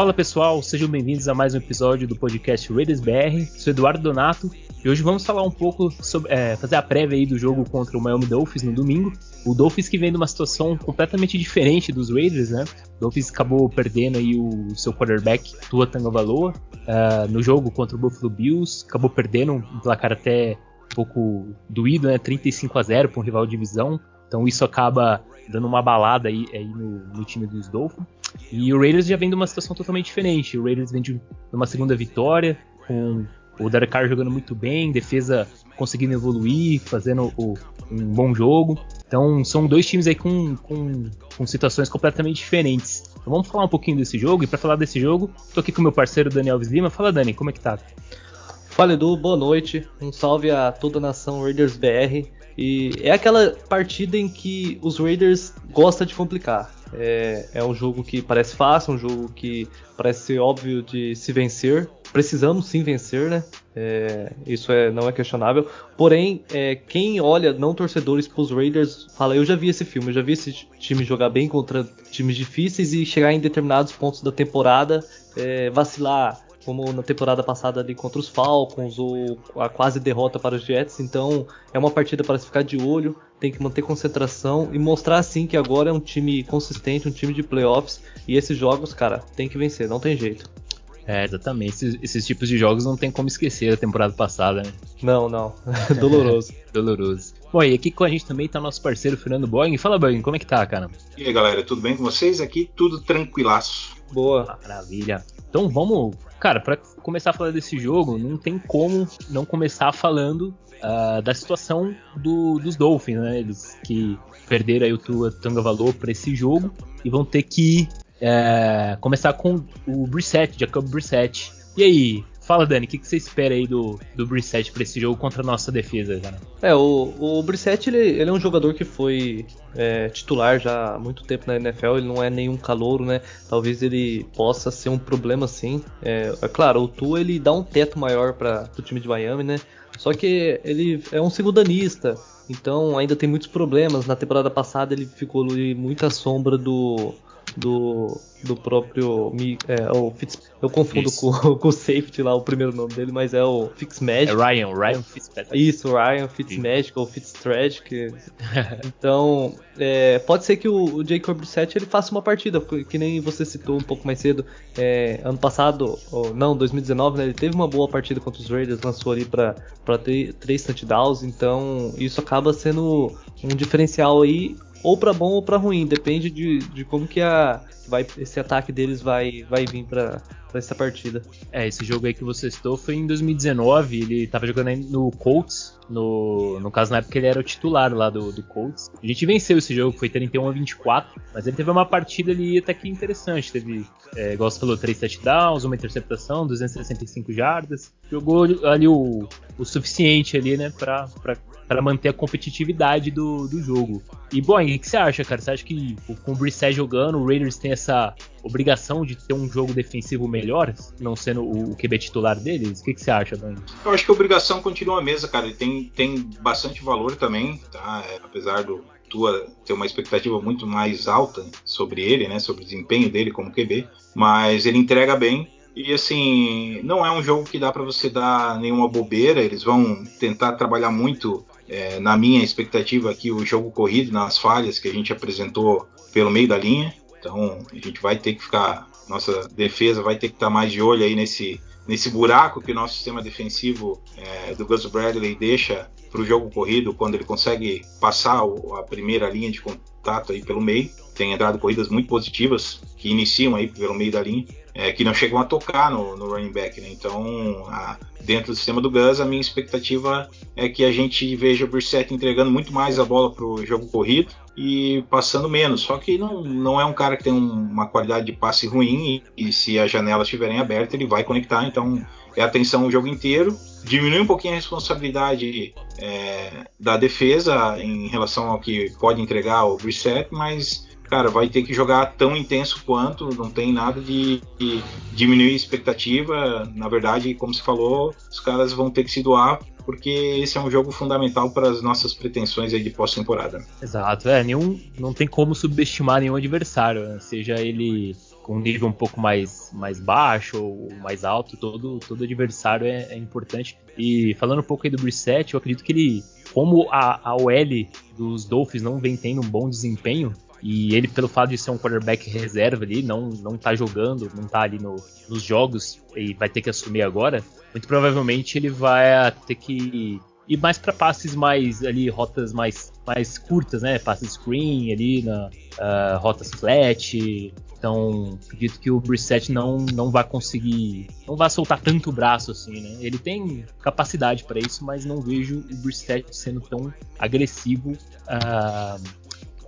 Fala pessoal, sejam bem-vindos a mais um episódio do podcast Raiders BR. Sou Eduardo Donato e hoje vamos falar um pouco sobre é, fazer a prévia aí do jogo contra o Miami Dolphins no domingo. O Dolphins que vem de uma situação completamente diferente dos Raiders, né? O Dolphins acabou perdendo aí o seu quarterback Tua Tagovailoa uh, no jogo contra o Buffalo Bills, acabou perdendo um placar até um pouco doído, né? 35 a 0 para um rival de divisão. Então isso acaba dando uma balada aí, aí no, no, time dos Dolphins. E o Raiders já vem de uma situação totalmente diferente. O Raiders vem de uma segunda vitória, com o Derek Carr jogando muito bem, defesa conseguindo evoluir, fazendo o, um bom jogo. Então são dois times aí com, com, com situações completamente diferentes. Então vamos falar um pouquinho desse jogo. E para falar desse jogo, tô aqui com meu parceiro Daniel Alves Lima. Fala Dani, como é que tá? Fala Edu, boa noite. Um salve a toda a nação Raiders BR. E é aquela partida em que os Raiders gostam de complicar. É, é, um jogo que parece fácil, um jogo que parece ser óbvio de se vencer. Precisamos sim vencer, né? É, isso é, não é questionável. Porém, é, quem olha, não torcedores para os Raiders, fala: Eu já vi esse filme, eu já vi esse time jogar bem contra times difíceis e chegar em determinados pontos da temporada, é, vacilar como na temporada passada ali contra os Falcons, ou a quase derrota para os Jets. Então é uma partida para se ficar de olho, tem que manter concentração e mostrar assim que agora é um time consistente, um time de playoffs. E esses jogos, cara, tem que vencer, não tem jeito. É, exatamente. Esses, esses, tipos de jogos não tem como esquecer da temporada passada, né? Não, não. Doloroso. Doloroso. Bom, e aqui com a gente também tá nosso parceiro Fernando Boeing. Fala, Boeing, como é que tá, cara? E aí, galera, tudo bem com vocês? Aqui tudo tranquilaço. Boa. Maravilha. Então vamos Cara, para começar a falar desse jogo, não tem como não começar falando uh, da situação do, dos Dolphins, né? Eles que perderam aí o Tua Tanga Valor para esse jogo e vão ter que uh, começar com o Brissett, Jacob Brissett. E aí, Fala, Dani, o que, que, você espera aí do, do para esse jogo contra a nossa defesa? É, o, o ele, ele é um jogador que foi é, titular já há muito tempo na NFL, ele não é nenhum calouro, né? Talvez ele possa ser um problema sim. É, é claro, o Tua ele dá um teto maior para o time de Miami, né? Só que ele é um segundanista, então ainda tem muitos problemas. Na temporada passada ele ficou muito à sombra do do, do próprio. É, o Fitz, eu confundo com, com, o safety lá, o primeiro nome dele, mas é o Fitzmagic. É Ryan, Ryan Fitzpatrick. Isso, Ryan Fitzmagic ou Fitztragic. então, é, pode ser que o, o Jacob Brissett ele faça uma partida, que nem você citou um pouco mais cedo. É, ano passado, ou, não, 2019, né, ele teve uma boa partida contra os Raiders, lançou ali para três touchdowns, então isso acaba sendo um diferencial aí ou para bom ou para ruim, depende de, de como que a, vai, esse ataque deles vai, vai vir para essa partida. É, esse jogo aí que você citou foi em 2019, ele tava jogando no Colts, no, no caso na época ele era o titular lá do, do Colts. A gente venceu esse jogo, foi 31 a 24, mas ele teve uma partida ali até que interessante, teve, é, igual você falou, 3 touchdowns, uma interceptação, 265 jardas, jogou ali o, o suficiente ali, né, pra, pra para manter a competitividade do, do jogo. E, bom, o que você acha, cara? Você acha que com o Brissett jogando, o Raiders tem essa obrigação de ter um jogo defensivo melhor, não sendo o, QB titular deles? O que, que você acha, Dani? Eu acho que a obrigação continua a mesma, cara. Ele tem, tem bastante valor também, tá? É, apesar do Tua ter uma expectativa muito mais alta sobre ele, né? Sobre o desempenho dele como QB. Mas ele entrega bem. E assim, não é um jogo que dá para você dar nenhuma bobeira. Eles vão tentar trabalhar muito é, na minha expectativa aqui, o jogo corrido, nas falhas que a gente apresentou pelo meio da linha. Então a gente vai ter que ficar, nossa defesa vai ter que estar mais de olho aí nesse, nesse buraco que o nosso sistema defensivo é, do Gus Bradley deixa para o jogo corrido quando ele consegue passar o, a primeira linha de contato aí pelo meio. Tem entrado corridas muito positivas que iniciam aí pelo meio da linha é, que não chegam a tocar no, no running back. Né? Então, a, dentro do sistema do Gus, a minha expectativa é que a gente veja o Brissett entregando muito mais a bola para o jogo corrido e passando menos. Só que não, não é um cara que tem um, uma qualidade de passe ruim e, e, se as janelas estiverem abertas, ele vai conectar. Então, é atenção o jogo inteiro. Diminui um pouquinho a responsabilidade é, da defesa em relação ao que pode entregar o Brissett, mas cara, vai ter que jogar tão intenso quanto, não tem nada de, de diminuir a expectativa. Na verdade, como se falou, os caras vão ter que se doar porque esse é um jogo fundamental para as nossas pretensões aí de pós-temporada. Exato, é, nenhum, não tem como subestimar nenhum adversário, né? seja ele com um nível um pouco mais, mais baixo ou mais alto, todo, todo adversário é, é importante. E falando um pouco aí do Brissett, eu acredito que ele, como a, a OL dos Dolphins não vem tendo um bom desempenho, e ele, pelo fato de ser um quarterback reserva ali, não, não tá jogando, não tá ali no, nos jogos e vai ter que assumir agora, muito provavelmente ele vai ter que ir mais para passes mais ali, rotas mais, mais curtas, né? Passes screen ali, na, uh, rotas flat. Então, acredito que o Brissett não, não vai conseguir, não vai soltar tanto o braço assim, né? Ele tem capacidade para isso, mas não vejo o Brissett sendo tão agressivo uh,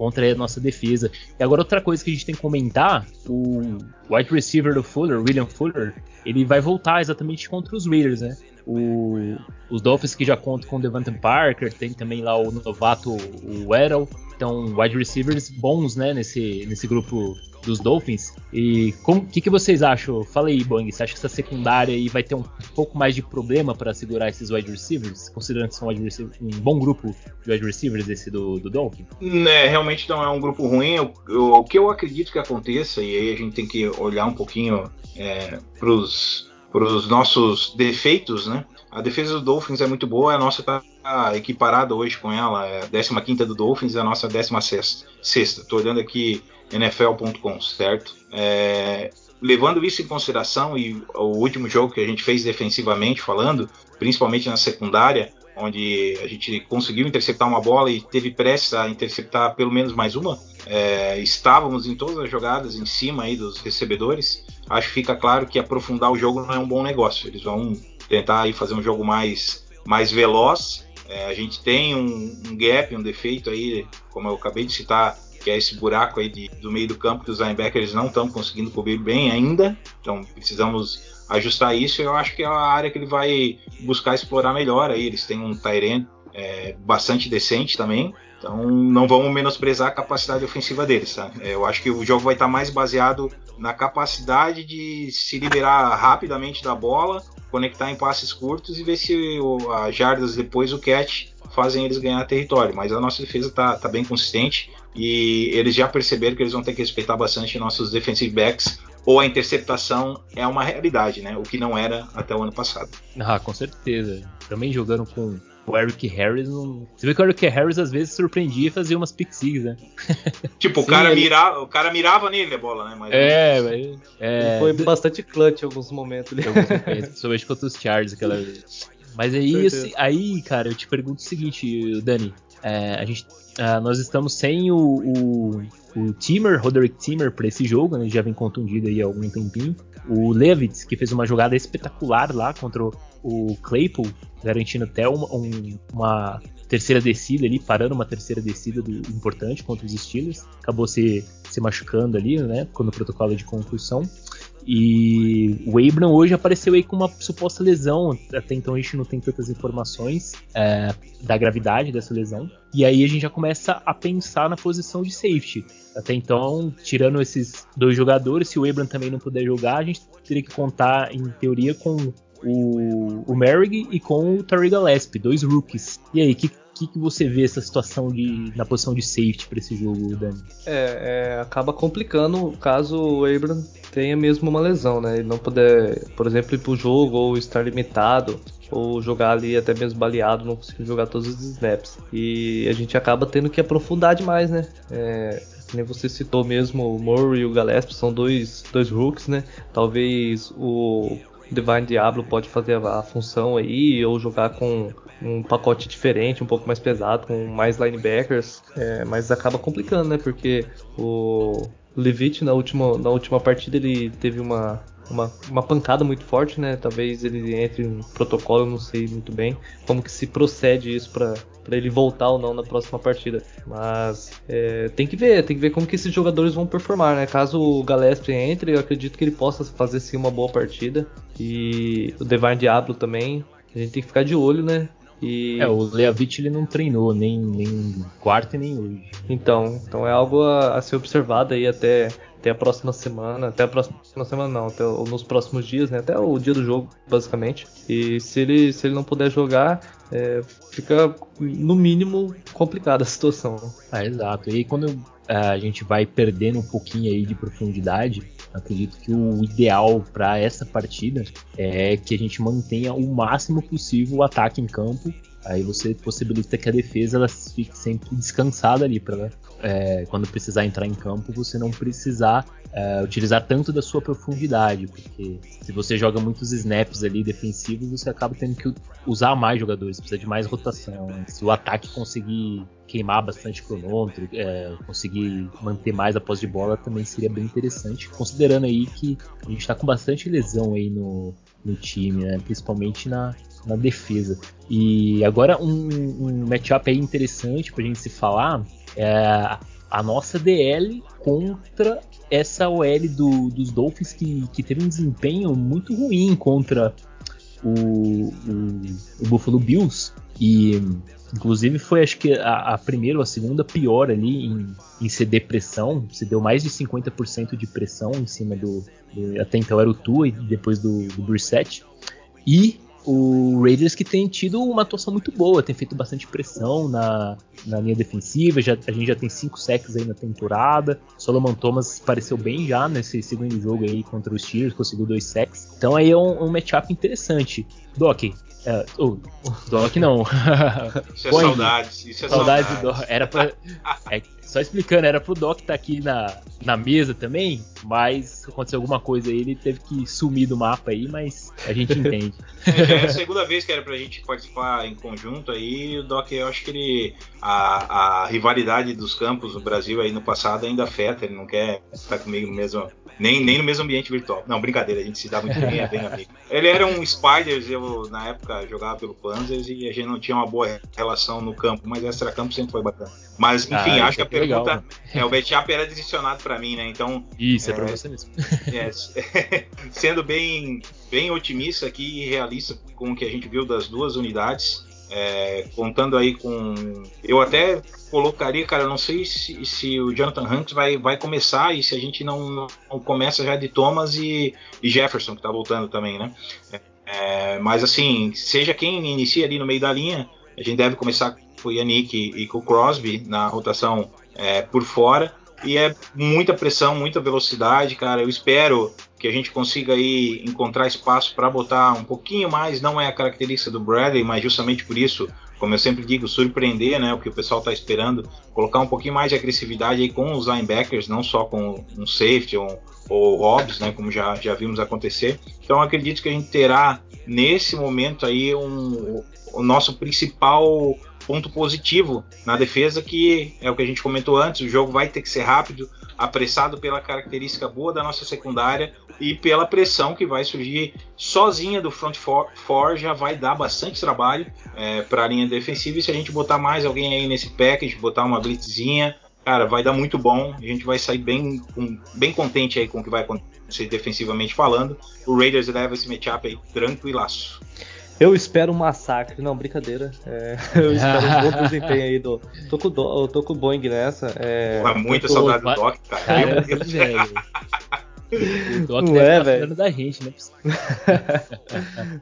contra a nossa defesa. E agora outra coisa que a gente tem que comentar, o wide receiver do Fuller, William Fuller, ele vai voltar exatamente contra os Raiders, né? O, os Dolphins que já contam com o Devante Parker, tem também lá o novato, o Weddle. Então, wide receivers bons, né, nesse, nesse grupo dos Dolphins. E o que, que vocês acham? Fala aí, Boeing. Você acha que essa secundária aí vai ter um pouco mais de problema para segurar esses wide receivers? Considerando que são um bom grupo de wide receivers esse do, do Dolphins? É, realmente não é um grupo ruim. Eu, eu, o que eu acredito que aconteça, e aí a gente tem que olhar um pouquinho é, para os os nossos defeitos, né? A defesa do Dolphins é muito boa, a nossa está equiparada hoje com ela, é a 15 do Dolphins e a nossa 16 sexta. Estou olhando aqui NFL.com, certo? É, levando isso em consideração e o último jogo que a gente fez defensivamente falando, principalmente na secundária, onde a gente conseguiu interceptar uma bola e teve pressa a interceptar pelo menos mais uma, é, estávamos em todas as jogadas em cima aí dos recebedores, acho que fica claro que aprofundar o jogo não é um bom negócio. Eles vão tentar aí fazer um jogo mais, mais veloz. É, a gente tem um, um, gap, um defeito aí, como eu acabei de citar, que é esse buraco aí de, do meio do campo que os linebackers não estão conseguindo cobrir bem ainda. Então precisamos ajustar isso. Eu acho que é a área que ele vai buscar explorar melhor. Aí eles têm um Tyrant é, bastante decente também. Então não vamos menosprezar a capacidade ofensiva deles, tá? É, eu acho que o jogo vai estar mais baseado na capacidade de se liberar rapidamente da bola, conectar em passes curtos e ver se as jardas depois o catch fazem eles ganhar território. Mas a nossa defesa está tá bem consistente e eles já perceberam que eles vão ter que respeitar bastante nossos defensive backs ou a interceptação é uma realidade, né? O que não era até o ano passado. Ah, com certeza. Também jogando com o Eric Harris não. Você vê que o Eric Harris às vezes surpreendia e fazia umas pick né? tipo, o, cara ele... mirava, o cara mirava nele a bola, né? Mas, é, mas, é... Foi bastante clutch em alguns momentos. Alguns momentos, principalmente contra os Chargers aquela vez. Mas aí, assim, aí, cara, eu te pergunto o seguinte, Dani. É, a gente, uh, nós estamos sem o, o, o Timmer, Roderick Timmer, para esse jogo, né? Ele já vem contundido aí há algum tempinho. O Levitz, que fez uma jogada espetacular lá contra o Claypool, garantindo até uma, um, uma terceira descida ali, parando uma terceira descida do, importante contra os Steelers. Acabou se, se machucando ali, né? Quando o protocolo de concussão. E o Abram hoje apareceu aí com uma suposta lesão. Até então a gente não tem tantas informações é, da gravidade dessa lesão. E aí a gente já começa a pensar na posição de safety. Até então, tirando esses dois jogadores, se o Abram também não puder jogar, a gente teria que contar, em teoria, com o, o Merrick e com o Tariq Gillespie, dois rookies. E aí, que que, que você vê essa situação de, na posição de safety para esse jogo, Dani? É, é, acaba complicando caso o Abram tenha mesmo uma lesão, né? Ele não puder, por exemplo, ir pro jogo ou estar limitado ou jogar ali até mesmo baleado, não conseguir jogar todos os snaps. E a gente acaba tendo que aprofundar demais, né? É, nem você citou mesmo, o Murray e o Gillespie são dois, dois rooks, né? Talvez o Divine Diablo pode fazer a, a função aí, ou jogar com um pacote diferente, um pouco mais pesado, com mais linebackers, é, mas acaba complicando, né? Porque o Levitt na última, na última partida ele teve uma, uma, uma, pancada muito forte, né? Talvez ele entre em protocolo, não sei muito bem como que se procede isso para ele voltar ou não na próxima partida. Mas é, tem que ver, tem que ver como que esses jogadores vão performar, né? Caso o Galestre entre, eu acredito que ele possa fazer sim uma boa partida. E o Devine Diablo também. A gente tem que ficar de olho, né? E... É, o Leavitt ele não treinou nem, nem quarto e nem hoje. Então, então é algo a, a, ser observado aí até, até a próxima semana, até a próxima semana não, até nos próximos dias, né? Até o dia do jogo, basicamente. E se ele, se ele não puder jogar, é, fica no mínimo complicada a situação. Ah, exato. E aí quando é, a gente vai perdendo um pouquinho aí de profundidade, Acredito que o ideal para essa partida é que a gente mantenha o máximo possível o ataque em campo. Aí você possibilita que a defesa ela fique sempre descansada ali para é, quando precisar entrar em campo você não precisar é, utilizar tanto da sua profundidade, porque se você joga muitos snaps ali defensivos você acaba tendo que usar mais jogadores, precisa de mais rotação. Se o ataque conseguir queimar bastante cronômetro, é, conseguir manter mais a posse de bola também seria bem interessante, considerando aí que a gente está com bastante lesão aí no, no time, né? principalmente na, na defesa. E agora um, um matchup aí interessante para a gente se falar é a nossa DL contra essa OL do, dos Dolphins que, que teve um desempenho muito ruim contra o, o, o Buffalo Bills. E inclusive foi acho que a, a, primeira ou a segunda pior ali em, em ceder pressão, se deu mais de 50% de pressão em cima do, do, até então era o Tua e depois do, do e o Raiders que tem tido uma atuação muito boa, tem feito bastante pressão na, na linha defensiva, já, a gente já tem cinco sacks aí na temporada. Solomon Thomas apareceu bem já nesse segundo jogo aí contra os Steelers, conseguiu dois sacks. Então aí é um, um matchup interessante. Doc, é, oh, Doc não. Isso é saudades. Isso é saudades. saudades. do Doc. Era pra, é, só explicando, era pro Doc estar tá aqui na, na mesa também, mas aconteceu alguma coisa aí, ele teve que sumir do mapa aí, mas a gente entende. É, já é a segunda vez que era pra gente participar em conjunto aí, o Doc, eu acho que ele. A, a rivalidade dos campos no Brasil aí no passado ainda afeta, ele não quer estar comigo no mesmo. Nem, nem no mesmo ambiente virtual. Não, brincadeira, a gente se dá muito bem, é bem amigo. Ele era um Spiders, eu na época jogava pelo Panzers e a gente não tinha uma boa relação no campo, mas extra campo sempre foi bacana. Mas enfim, ah, acho que a pergunta. Legal, é, o matchup era direcionado para mim, né? Então. Isso, é, é pra você mesmo. É, sendo bem, bem otimista aqui e realista com o que a gente viu das duas unidades. É, contando aí com. Eu até colocaria, cara, não sei se, se, o Jonathan Hanks vai, vai começar e se a gente não, não começa já de Thomas e, e Jefferson, que tá voltando também, né? É, mas assim, seja quem inicia ali no meio da linha, a gente deve começar com o Yannick e, e com o Crosby na rotação é, por fora. E é muita pressão, muita velocidade, cara. Eu espero que a gente consiga aí encontrar espaço para botar um pouquinho mais. Não é a característica do Bradley, mas justamente por isso, como eu sempre digo, surpreender, né? O que o pessoal está esperando, colocar um pouquinho mais de agressividade aí com os linebackers, não só com um safety ou, ou Hobbs, né? Como já, já vimos acontecer. Então acredito que a gente terá nesse momento aí um, o nosso principal ponto positivo na defesa, que é o que a gente comentou antes: o jogo vai ter que ser rápido, apressado pela característica boa da nossa secundária e pela pressão que vai surgir sozinha do front four, four já vai dar bastante trabalho é, para a linha defensiva. E se a gente botar mais alguém aí nesse package, botar uma blitzzinha, cara, vai dar muito bom. A gente vai sair bem, bem contente aí com o que vai acontecer defensivamente falando. O Raiders leva esse matchup aí tranquilaço. Eu espero um massacre. Não, brincadeira. É, eu espero um bom desempenho aí do. Tô com, do, eu tô com o Boeing nessa. É, Pô, muita tô... saudade do Doc, cara. cara velho. O Doc não é, velho. da gente, né?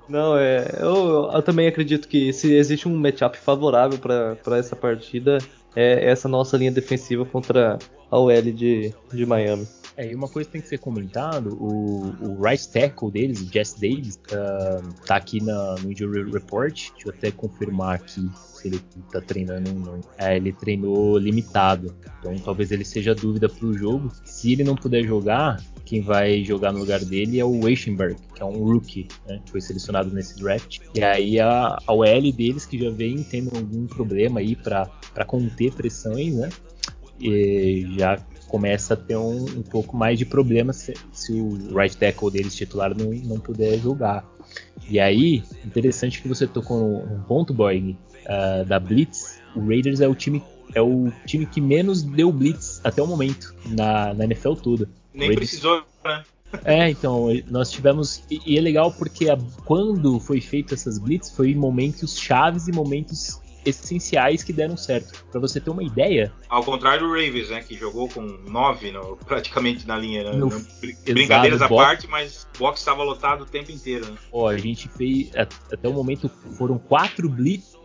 não, é. Eu, eu, também acredito que se existe um matchup favorável para essa partida, é essa nossa linha defensiva contra a OL de, de Miami. É, e uma coisa que tem que ser comentado, o, o right tackle deles, o Jess Davis, uh, tá aqui na, no Injury Report, deixa eu até confirmar aqui se ele tá treinando ou não. É, ele treinou limitado, então talvez ele seja dúvida pro jogo. Se ele não puder jogar, quem vai jogar no lugar dele é o Weissenberg, que é um rookie, né, que foi selecionado nesse draft. E aí a, a OL deles, que já vem tendo algum problema aí para conter pressões, né, e já começa a ter um, um pouco mais de problema se, se, o right tackle deles titular não, não puder jogar. E aí, interessante que você tocou um ponto, Boy, uh, da Blitz. O Raiders é o time é o time que menos deu blitz até o momento na, na NFL toda. Nem Raiders... precisou, né? É, então, nós tivemos. E, e é legal porque a, quando foi feito essas blitz, foi em momentos chaves e momentos essenciais que deram certo. Para você ter uma ideia. Ao contrário do Ravens, né, que jogou com nove no, praticamente na linha. Né? No, Brincadeiras à parte, mas o box estava lotado o tempo inteiro. Né? Ó, a gente fez até o momento foram quatro blitz,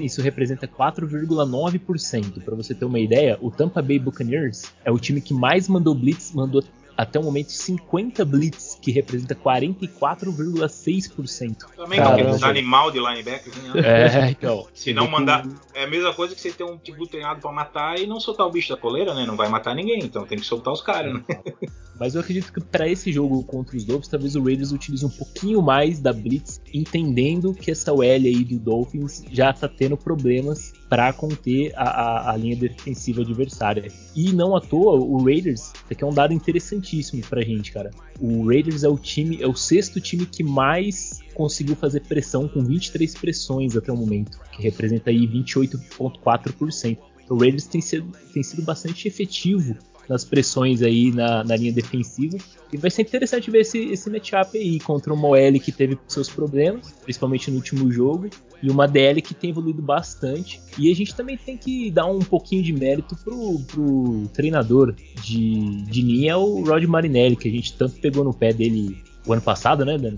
isso representa 4,9%. Para você ter uma ideia, o Tampa Bay Buccaneers é o time que mais mandou blitz, mandou até o momento 50 blitz, que representa 44,6%. Também com aqueles animal de linebacker. Né? É, então. Se não mandar. É a mesma coisa que você ter um tipo treinado para matar e não soltar o bicho da coleira, né? Não vai matar ninguém, então tem que soltar os caras, né? Mas eu acredito que para esse jogo contra os Dolphins, talvez o Raiders utilize um pouquinho mais da blitz, entendendo que essa OL aí do Dolphins já tá tendo problemas para conter a, a, a, linha defensiva adversária. E não à toa, o Raiders, isso aqui é um dado interessantíssimo pra gente, cara. O Raiders é o time, é o sexto time que mais conseguiu fazer pressão com 23 pressões até o momento, que representa aí 28,4%. O Raiders tem sido, tem sido bastante efetivo nas pressões aí na, na, linha defensiva. E vai ser interessante ver esse, esse matchup aí contra uma OL que teve seus problemas, principalmente no último jogo, e uma DL que tem evoluído bastante. E a gente também tem que dar um pouquinho de mérito pro, pro treinador de, de linha, o Rod Marinelli, que a gente tanto pegou no pé dele o ano passado, né, Dani?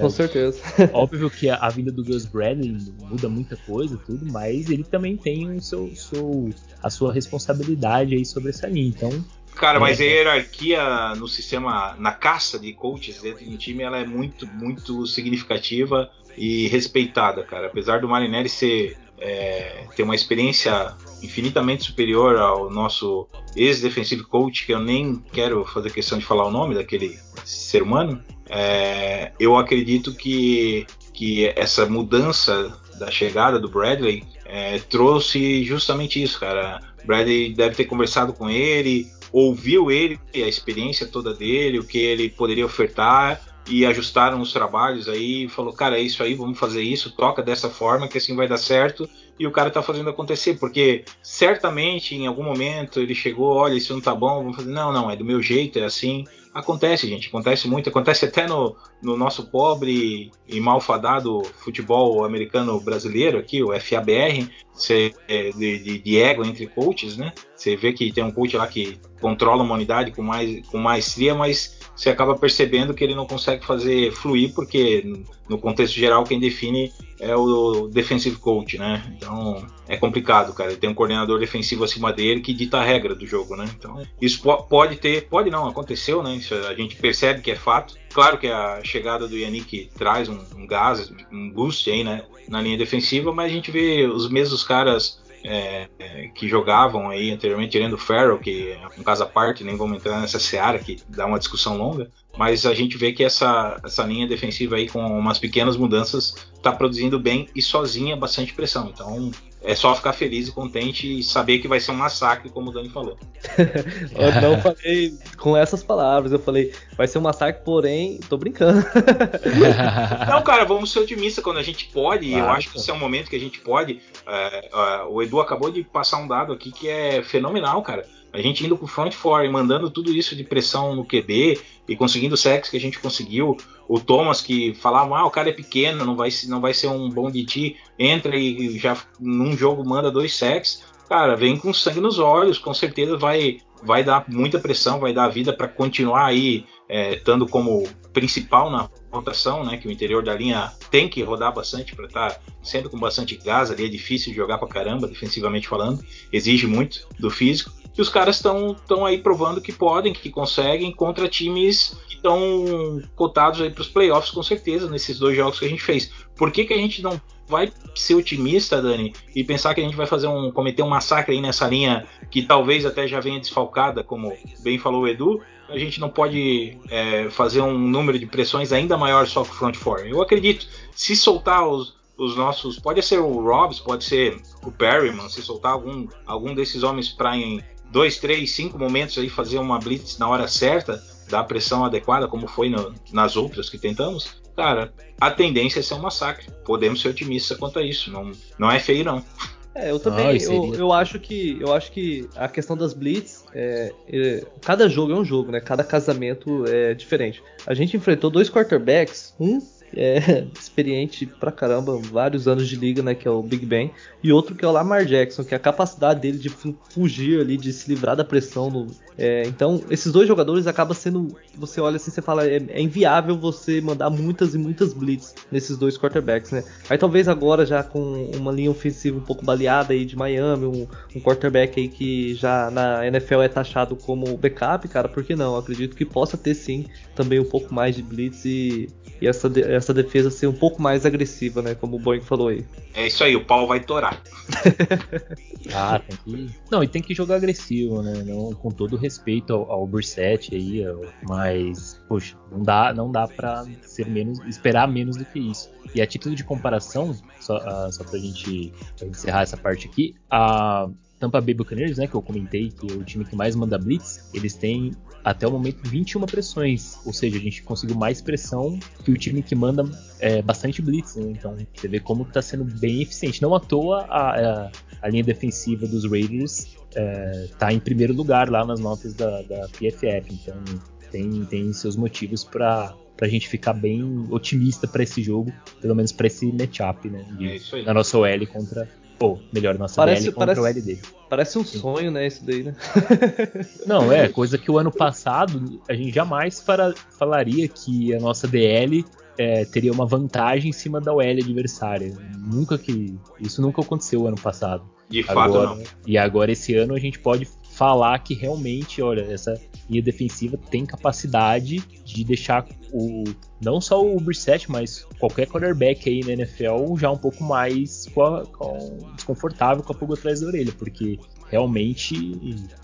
Com certeza. Óbvio que a, a, vinda do Gus Bradley muda muita coisa, tudo, mas ele também tem o seu, seu, a sua responsabilidade aí sobre essa linha. Então, Cara, mas é. a hierarquia no sistema, na caça de coaches dentro do time, ela é muito, muito significativa e respeitada, cara. Apesar do Marinelli ser é, ter uma experiência infinitamente superior ao nosso ex-defensive coach, que eu nem quero fazer questão de falar o nome daquele ser humano, é, eu acredito que, que essa mudança da chegada do Bradley é, trouxe justamente isso, cara. Bradley deve ter conversado com ele, ouviu ele, a experiência toda dele, o que ele poderia ofertar e ajustaram os trabalhos aí, falou, cara, é isso aí, vamos fazer isso, toca dessa forma que assim vai dar certo, e o cara tá fazendo acontecer, porque certamente em algum momento ele chegou, olha, isso não tá bom, vamos fazer, não, não, é do meu jeito, é assim, Acontece, gente, acontece muito, acontece até no, no nosso pobre e malfadado futebol americano brasileiro aqui, o FABR, é, de, de, de ego entre coaches, né? Você vê que tem um coach lá que controla uma unidade com, mais, com maestria, mas você acaba percebendo que ele não consegue fazer fluir, porque no contexto geral quem define é o defensive coach, né? Então é complicado, cara. Ele tem um coordenador defensivo acima dele que dita a regra do jogo, né? Então isso pode ter, pode não, aconteceu, né? Isso a gente percebe que é fato. Claro que a chegada do Yannick traz um, um gás, um boost aí, né? Na linha defensiva, mas a gente vê os mesmos caras é, que jogavam aí anteriormente, tirando o Farrell, que é um caso à parte, nem vamos entrar nessa seara que dá uma discussão longa, mas a gente vê que essa, essa linha defensiva aí com umas pequenas mudanças está produzindo bem e sozinha bastante pressão. Então é só ficar feliz e contente e saber que vai ser um massacre, como o Dani falou. eu não falei com essas palavras, eu falei, vai ser um massacre, porém, tô brincando. não, cara, vamos ser otimistas quando a gente pode, claro. eu acho que esse é um momento que a gente pode. É, é, o Edu acabou de passar um dado aqui que é fenomenal, cara. A gente indo com o front four e mandando tudo isso de pressão no QB e conseguindo o sexo que a gente conseguiu. O Thomas que falava, ah, o cara é pequeno, não vai, não vai ser um bom DT, entra e já num jogo manda dois sacks. Cara, vem com sangue nos olhos, com certeza vai, vai dar muita pressão, vai dar vida para continuar aí é, estando como principal na rotação, né? Que o interior da linha tem que rodar bastante para estar tá sempre com bastante gás ali. É difícil jogar para caramba, defensivamente falando, exige muito do físico. E os caras estão aí provando que podem, que conseguem contra times que estão cotados aí para os playoffs com certeza nesses dois jogos que a gente fez. Por que, que a gente não vai ser otimista, Dani, e pensar que a gente vai fazer um cometer um massacre aí nessa linha que talvez até já venha desfalcada, como bem falou o Edu, a gente não pode é, fazer um número de pressões ainda maior só com o front four. Eu acredito, se soltar os, os nossos, pode ser o Robs, pode ser o Perryman, se soltar algum, algum desses homens para dois, três, cinco momentos aí fazer uma blitz na hora certa, dar a pressão adequada, como foi no, nas outras que tentamos, cara, a tendência é ser um massacre. Podemos ser otimistas quanto a isso. Não, não é feio, não. É, eu também, ah, eu, eu, acho que eu acho que a questão das blitz, é, é, cada jogo é um jogo, né? Cada casamento é diferente. A gente enfrentou dois quarterbacks, um é, experiente pra caramba, vários anos de liga, né, que é o Big Ben, e outro que é o Lamar Jackson, que é a capacidade dele de fugir ali, de se livrar da pressão. No, é, então, esses dois jogadores acabam sendo, você olha assim, você fala, é, é, inviável você mandar muitas e muitas blitz nesses dois quarterbacks, né? Aí talvez agora já com uma linha ofensiva um pouco baleada aí de Miami, um, um quarterback aí que já na NFL é taxado como backup, cara, por que não? Eu acredito que possa ter sim também um pouco mais de blitz e, e essa, essa defesa ser um pouco mais agressiva, né? Como o Boeing falou aí. É isso aí, o pau vai torar. ah, tem que. Não, e tem que jogar agressivo, né? Não, com todo respeito ao, ao Burset aí, mas, poxa, não dá, não dá pra ser menos, esperar menos do que isso. E a título de comparação, só, uh, só pra gente pra encerrar essa parte aqui, a Tampa Bay Buccaneers, né, que eu comentei, que é o time que mais manda blitz, eles têm até o momento 21 pressões, ou seja, a gente conseguiu mais pressão que o time que manda é, bastante blitz, né? então você vê como está sendo bem eficiente. Não à toa a, a, a linha defensiva dos Raiders está é, em primeiro lugar lá nas notas da, da PFF, então tem, tem seus motivos para pra gente ficar bem otimista para esse jogo, pelo menos para esse matchup, né? De, é na nossa OL contra Pô, melhor, nossa parece, DL contra parece, o LD. Parece um Sim. sonho, né, isso daí, né? Não, é, coisa que o ano passado a gente jamais para, falaria que a nossa DL é, teria uma vantagem em cima da OL adversária. Nunca que. Isso nunca aconteceu ano passado. De fato, agora, não. E agora, esse ano, a gente pode falar que realmente, olha, essa linha defensiva tem capacidade de deixar o não só o Brissett, mas qualquer quarterback aí na NFL já um pouco mais com a, com, desconfortável com a pulga atrás da orelha, porque realmente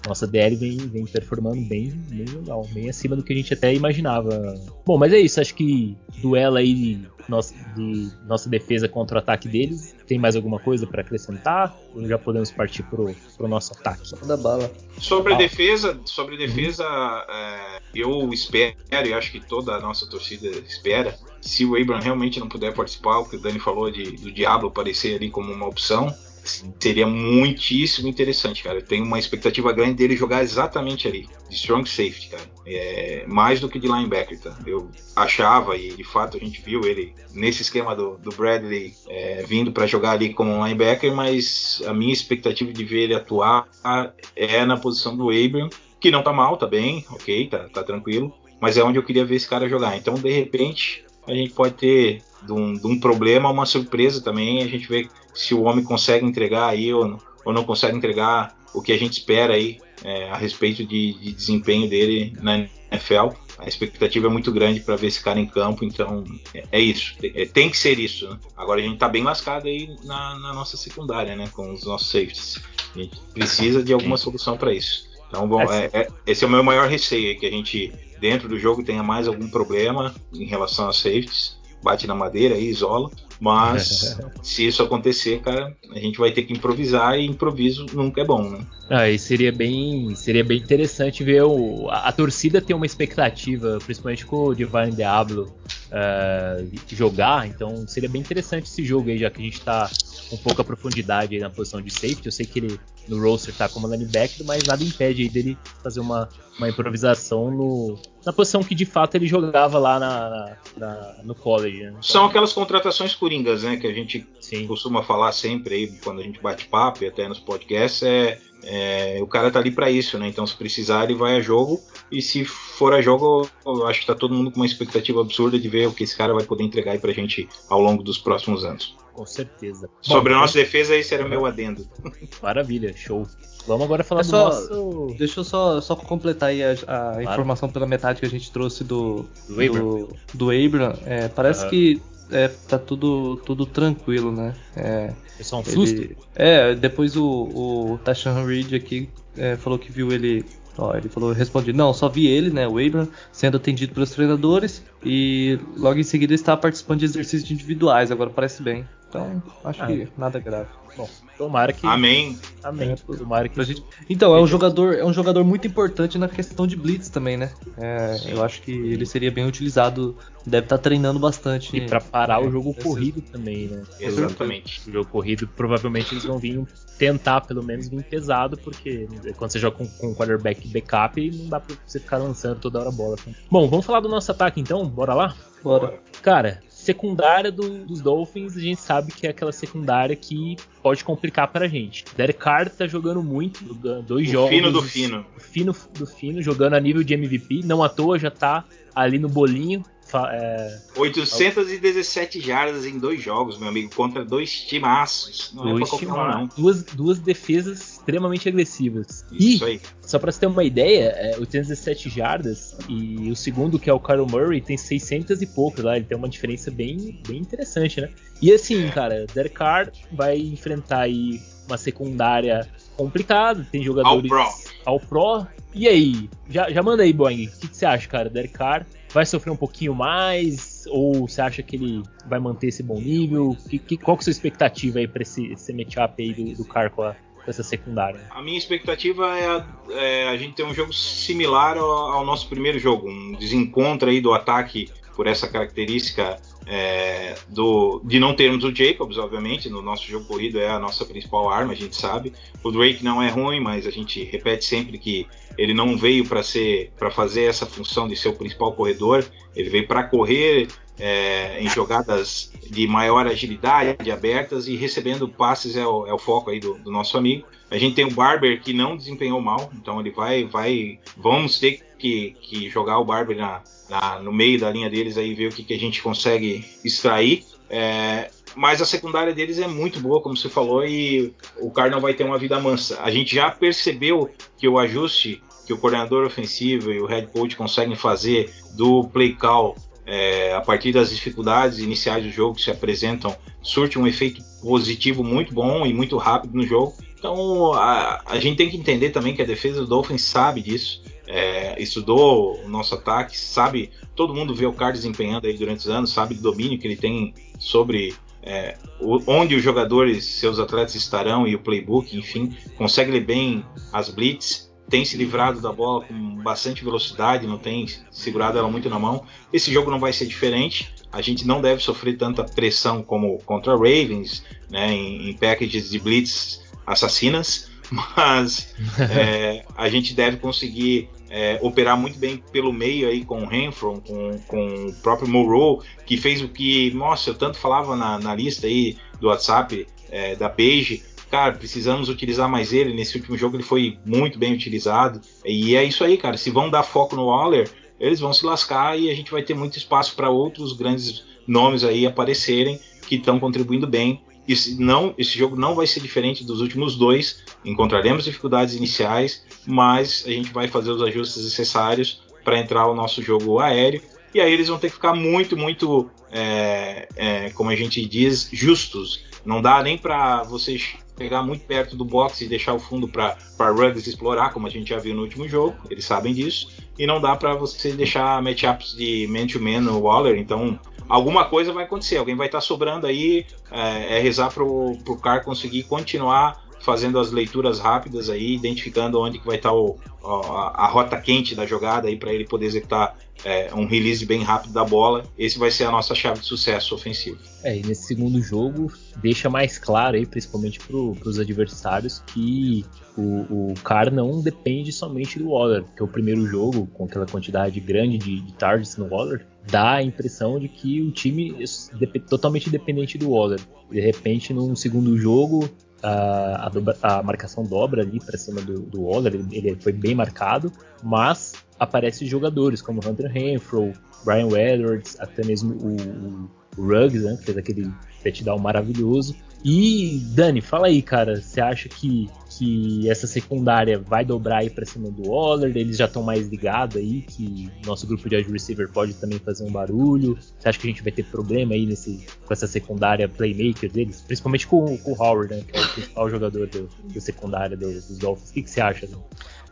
nossa DL vem, vem performando bem, bem legal, bem acima do que a gente até imaginava. Bom, mas é isso, acho que duelo aí de nossa, de nossa defesa contra o ataque deles. Tem mais alguma coisa para acrescentar? Ou já podemos partir pro, pro nosso ataque? Da bala. Sobre a defesa, sobre defesa, é, eu espero e acho que toda a nossa torcida espera. Se o Abram realmente não puder participar, o que o Dani falou de, do Diablo aparecer ali como uma opção, seria muitíssimo interessante, cara. Eu tenho uma expectativa grande dele jogar exatamente ali, de strong safety, cara. É, mais do que de linebacker, tá? Eu achava, e de fato a gente viu ele nesse esquema do, do Bradley é, vindo para jogar ali como linebacker, mas a minha expectativa de ver ele atuar é na posição do Abram, que não tá mal, tá bem, ok, tá, tá tranquilo, mas é onde eu queria ver esse cara jogar. Então, de repente, a gente pode ter de um, de um problema uma surpresa também. A gente vê se o homem consegue entregar aí ou, ou não consegue entregar o que a gente espera aí é, a respeito de, de, desempenho dele na NFL. A expectativa é muito grande para ver esse cara em campo, então é, é isso. É, tem que ser isso. Né? Agora a gente está bem lascado aí na, na, nossa secundária, né? Com os nossos safeties. A gente precisa de alguma solução para isso. Então, bom, é, é, esse é o meu maior receio, que a gente dentro do jogo tenha mais algum problema em relação a safeties bate na madeira e isola. Mas se isso acontecer, cara, a gente vai ter que improvisar e improviso nunca é bom, né? Ah, e seria bem, seria bem interessante ver o, a, a torcida ter uma expectativa, principalmente com o Divine Diablo uh, jogar. Então seria bem interessante esse jogo aí, já que a gente tá com pouca profundidade na posição de safety. Eu sei que ele no roster tá como linebacker, mas nada impede aí dele fazer uma, uma improvisação no, na posição que de fato ele jogava lá na, na, no college. Né? Então, São aquelas contratações coringas, né? Que a gente Sim. costuma falar sempre aí quando a gente bate papo e até nos podcasts. É, é o cara tá ali para isso, né? Então se precisar ele vai a jogo e se for a jogo eu acho que tá todo mundo com uma expectativa absurda de ver o que esse cara vai poder entregar aí pra gente ao longo dos próximos anos. Com certeza. Sobre Bom, a nossa então... defesa, esse era o meu adendo. Maravilha, show. Vamos agora falar é só, do nosso. Deixa eu só, só completar aí a, a claro. informação pela metade que a gente trouxe do. Do Abram. Do, do Abram. É, parece uhum. que é, tá tudo, tudo tranquilo, né? É, é só um ele, susto? É, depois o, o Tashan Reed aqui é, falou que viu ele. Ó, ele falou, respondi, não, só vi ele, né, o Abram, sendo atendido pelos treinadores e logo em seguida está participando de exercícios individuais, agora parece bem. Então, acho ah, que nada grave. Bom, tomara que. Amém. Amém. É, tomara que. Gente... Então, é um jogador, é um jogador muito importante na questão de blitz também, né? É, eu acho que ele seria bem utilizado. Deve estar tá treinando bastante. E para parar é, o jogo corrido também, né? Exatamente. O jogo corrido, provavelmente eles vão vir tentar, pelo menos, vir pesado, porque quando você joga com, com quarterback backup, não dá pra você ficar lançando toda hora a bola. Bom, vamos falar do nosso ataque então? Bora lá? Bora. Cara, secundária do, dos Dolphins, a gente sabe que é aquela secundária que pode complicar pra gente. Derek Carr tá jogando muito, dois o jogos. Fino do fino. Fino do fino, jogando a nível de MVP. Não à toa já tá ali no bolinho. É... 817 jardas em dois jogos, meu amigo, contra dois timaços. Não dois é pra qualquer um, não. Duas, duas defesas extremamente agressivas. Isso e, aí. Só pra você ter uma ideia, é 817 jardas e o segundo, que é o Kyle Murray, tem 600 e poucos lá. Ele tem uma diferença bem, bem interessante, né? E assim, é. cara, Derek Carr vai enfrentar aí uma secundária complicada. Tem jogadores. Ao Pro. Ao Pro. E aí? Já, já manda aí, Boeing. O que, que você acha, cara? Derek Carr vai sofrer um pouquinho mais? Ou você acha que ele vai manter esse bom nível? Que, que, qual que é a sua expectativa aí pra esse, esse matchup aí do, do Carr com, a, com essa secundária? A minha expectativa é a, é a gente ter um jogo similar ao, ao, nosso primeiro jogo, um desencontro aí do ataque por essa característica é, do, de não termos o Jacobs, obviamente, no nosso jogo corrido é a nossa principal arma, a gente sabe. O Drake não é ruim, mas a gente repete sempre que ele não veio para ser para fazer essa função de ser o principal corredor, ele veio para correr é, em jogadas de maior agilidade, abertas e recebendo passes é o, é o foco aí do, do, nosso amigo. A gente tem o Barber que não desempenhou mal, então ele vai, vai, vamos ter que, que jogar o Barber na, na, no meio da linha deles aí ver o que, que a gente consegue extrair. É, mas a secundária deles é muito boa, como você falou, e o Cardinal vai ter uma vida mansa. A gente já percebeu que o ajuste que o coordenador ofensivo e o head coach conseguem fazer do play call é, a partir das dificuldades iniciais do jogo que se apresentam, surte um efeito positivo muito bom e muito rápido no jogo. Então a, a gente tem que entender também que a defesa do Dolphins sabe disso, é, estudou o nosso ataque, sabe, todo mundo vê o Carr desempenhando aí durante os anos, sabe do domínio que ele tem sobre é, onde os jogadores, seus atletas estarão e o playbook, enfim, consegue ler bem as blitz tem se livrado da bola com bastante velocidade, não tem segurado ela muito na mão. Esse jogo não vai ser diferente. A gente não deve sofrer tanta pressão como contra Ravens, né, em, em packages de blitz assassinas, mas é, a gente deve conseguir é, operar muito bem pelo meio aí com o Renfro, com, com o próprio Moreau, que fez o que, nossa, eu tanto falava na, na lista aí do WhatsApp é, da Page, cara, precisamos utilizar mais ele. Nesse último jogo ele foi muito bem utilizado. E é isso aí, cara. Se vão dar foco no Waller, eles vão se lascar e a gente vai ter muito espaço para outros grandes nomes aí aparecerem que estão contribuindo bem. E não, esse jogo não vai ser diferente dos últimos dois. Encontraremos dificuldades iniciais, mas a gente vai fazer os ajustes necessários para entrar o nosso jogo aéreo. E aí eles vão ter que ficar muito, muito, é, é, como a gente diz, justos. Não dá nem para vocês pegar muito perto do box e deixar o fundo para Ruggs explorar, como a gente já viu no último jogo, eles sabem disso. E não dá para você deixar matchups de man-to-man no Waller, então alguma coisa vai acontecer, alguém vai estar tá sobrando aí, é, é rezar pro, pro Car conseguir continuar fazendo as leituras rápidas aí, identificando onde que vai estar tá a, a, rota quente da jogada aí para ele poder executar é, um release bem rápido da bola. Esse vai ser a nossa chave de sucesso ofensivo. É, e nesse segundo jogo deixa mais claro aí, principalmente para os adversários, que o, o não depende somente do Waller, porque o primeiro jogo, com aquela quantidade grande de, de targets no Waller, dá a impressão de que o time é totalmente dependente do Waller. De repente, num segundo jogo, a, a, dobra, a marcação dobra ali para cima do, do Waller, ele, ele, foi bem marcado, mas aparecem jogadores como Hunter Renfro, Brian Edwards, até mesmo o, o, Ruggs, né, que fez aquele touchdown maravilhoso. E Dani, fala aí, cara, você acha que que essa secundária vai dobrar aí para cima do Waller, eles já estão mais ligados aí, que nosso grupo de wide receiver pode também fazer um barulho. Você acha que a gente vai ter problema aí nesse, com essa secundária playmaker deles? Principalmente com, com o Howard, né, que é o principal jogador do, do secundária do, dos Dolphins. O que, que você acha? Né?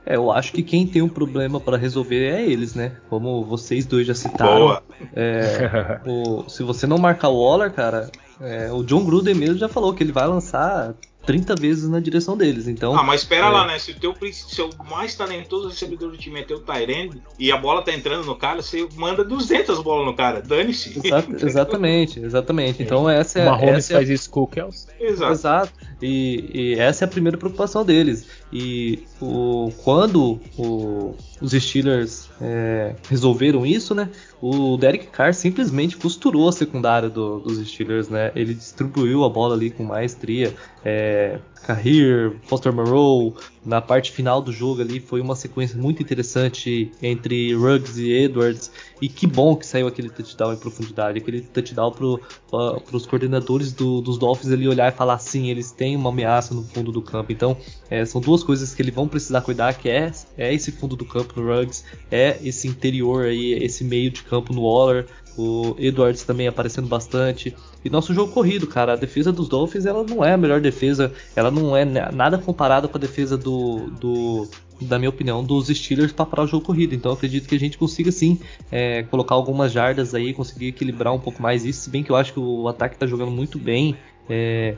É, eu acho que quem tem um problema para resolver é eles, né? Como vocês dois já citaram. É, o, se você não marcar o Waller, cara, é, o John Gruden mesmo já falou que ele vai lançar 30 vezes na direção deles. Então, ah, mas espera é... lá, né? Se o teu seu mais talentoso recebedor do time é teu Tyrande e a bola tá entrando no cara, você manda 200 bolas no cara. Dane-se. exatamente, exatamente. Então essa é. Uma essa é... faz isso com o Kels. Exato. Exato. E, e, essa é a primeira preocupação deles. E o, quando o, os Steelers é, resolveram isso, né? O Derek Carr simplesmente costurou a secundária do, dos Steelers, né? Ele distribuiu a bola ali com maestria. É, Carrier, Foster Moreau, na parte final do jogo ali foi uma sequência muito interessante entre Ruggs e Edwards. E que bom que saiu aquele touchdown em profundidade, aquele touchdown para os coordenadores do, dos Dolphins ali olhar e falar sim, eles têm uma ameaça no fundo do campo. Então é, são duas coisas que eles vão precisar cuidar, que é, é esse fundo do campo no Ruggs, é esse interior aí, esse meio de campo no Waller, o Edwards também aparecendo bastante. E nosso jogo corrido, cara, a defesa dos Dolphins ela não é a melhor defesa, ela não é nada comparada com a defesa do, do da minha opinião, dos Steelers para parar o jogo corrido. Então acredito que a gente consiga sim é, colocar algumas jardas aí, conseguir equilibrar um pouco mais isso. Se bem que eu acho que o ataque está jogando muito bem. É,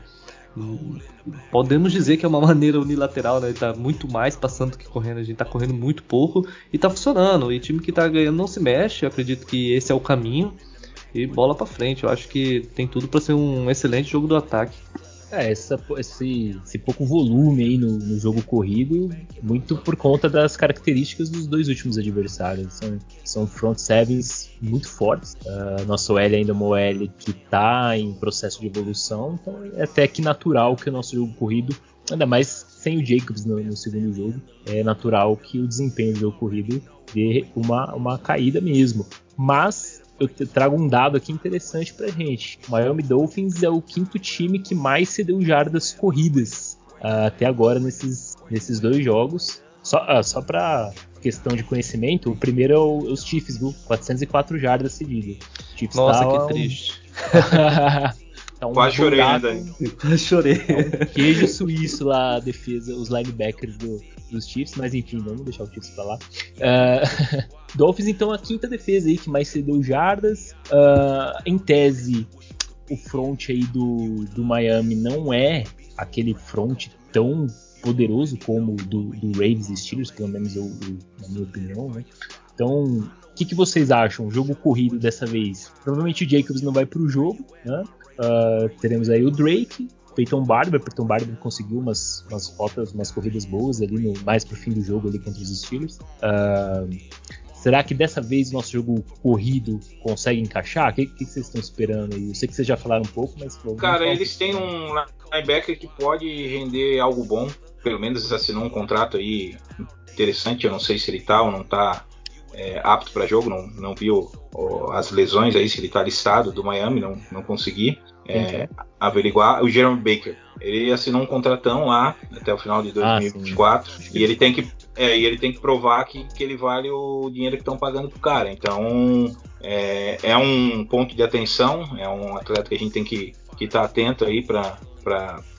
podemos dizer que é uma maneira unilateral, né? Tá muito mais passando do que correndo. A gente tá correndo muito pouco e tá funcionando. E time que tá ganhando não se mexe. Eu acredito que esse é o caminho. E bola para frente. Eu acho que tem tudo para ser um excelente jogo do ataque. É, essa, esse, esse, pouco volume aí no, no, jogo corrido, muito por conta das características dos dois últimos adversários. São, são front sevens muito fortes. Uh, nosso L ainda é uma OL que está em processo de evolução, então é até que natural que o nosso jogo corrido, ainda mais sem o Jacobs no, no segundo jogo, é natural que o desempenho do jogo corrido dê uma, uma caída mesmo. Mas eu trago um dado aqui interessante pra gente. O Miami Dolphins é o quinto time que mais cedeu jardas corridas uh, até agora nesses, nesses dois jogos. Só, uh, só pra questão de conhecimento, o primeiro é o, os Chiefs, viu? 404 jardas cedidas. Nossa, tá que triste. Tá um Quase chorei ainda. Quase chorei. É um queijo suíço lá, a defesa, os linebackers do, dos Chiefs, mas enfim, vamos deixar o Chiefs pra lá. Uh, Dolphins, então, a quinta defesa aí que mais cedeu jardas. Uh, em tese, o front aí do, do Miami não é aquele front tão poderoso como o do, do Ravens e Steelers, pelo menos eu, eu, na minha opinião, né? Então, o que, que, vocês acham? Jogo corrido dessa vez? Provavelmente o Jacobs não vai pro jogo, né? Uh, teremos aí o Drake, Peyton Barber. Peyton Barber conseguiu umas, umas rotas, umas corridas boas ali no, mais pro fim do jogo ali contra os Steelers. Uh, será que dessa vez o nosso jogo corrido consegue encaixar? O que, que, vocês estão esperando aí? Eu sei que vocês já falaram um pouco, mas. Cara, eles têm um linebacker que pode render algo bom. Pelo menos assinou um contrato aí interessante. Eu não sei se ele tá ou não tá é, apto para jogo, não, não vi o, o, as lesões aí, se ele está listado do Miami, não, não consegui é, averiguar. O Jeremy Baker, ele assinou um contratão lá até o final de 2024 ah, e ele tem que é, e ele tem que provar que, que ele vale o dinheiro que estão pagando pro cara. Então é, é, um ponto de atenção, é um atleta que a gente tem que estar tá atento aí para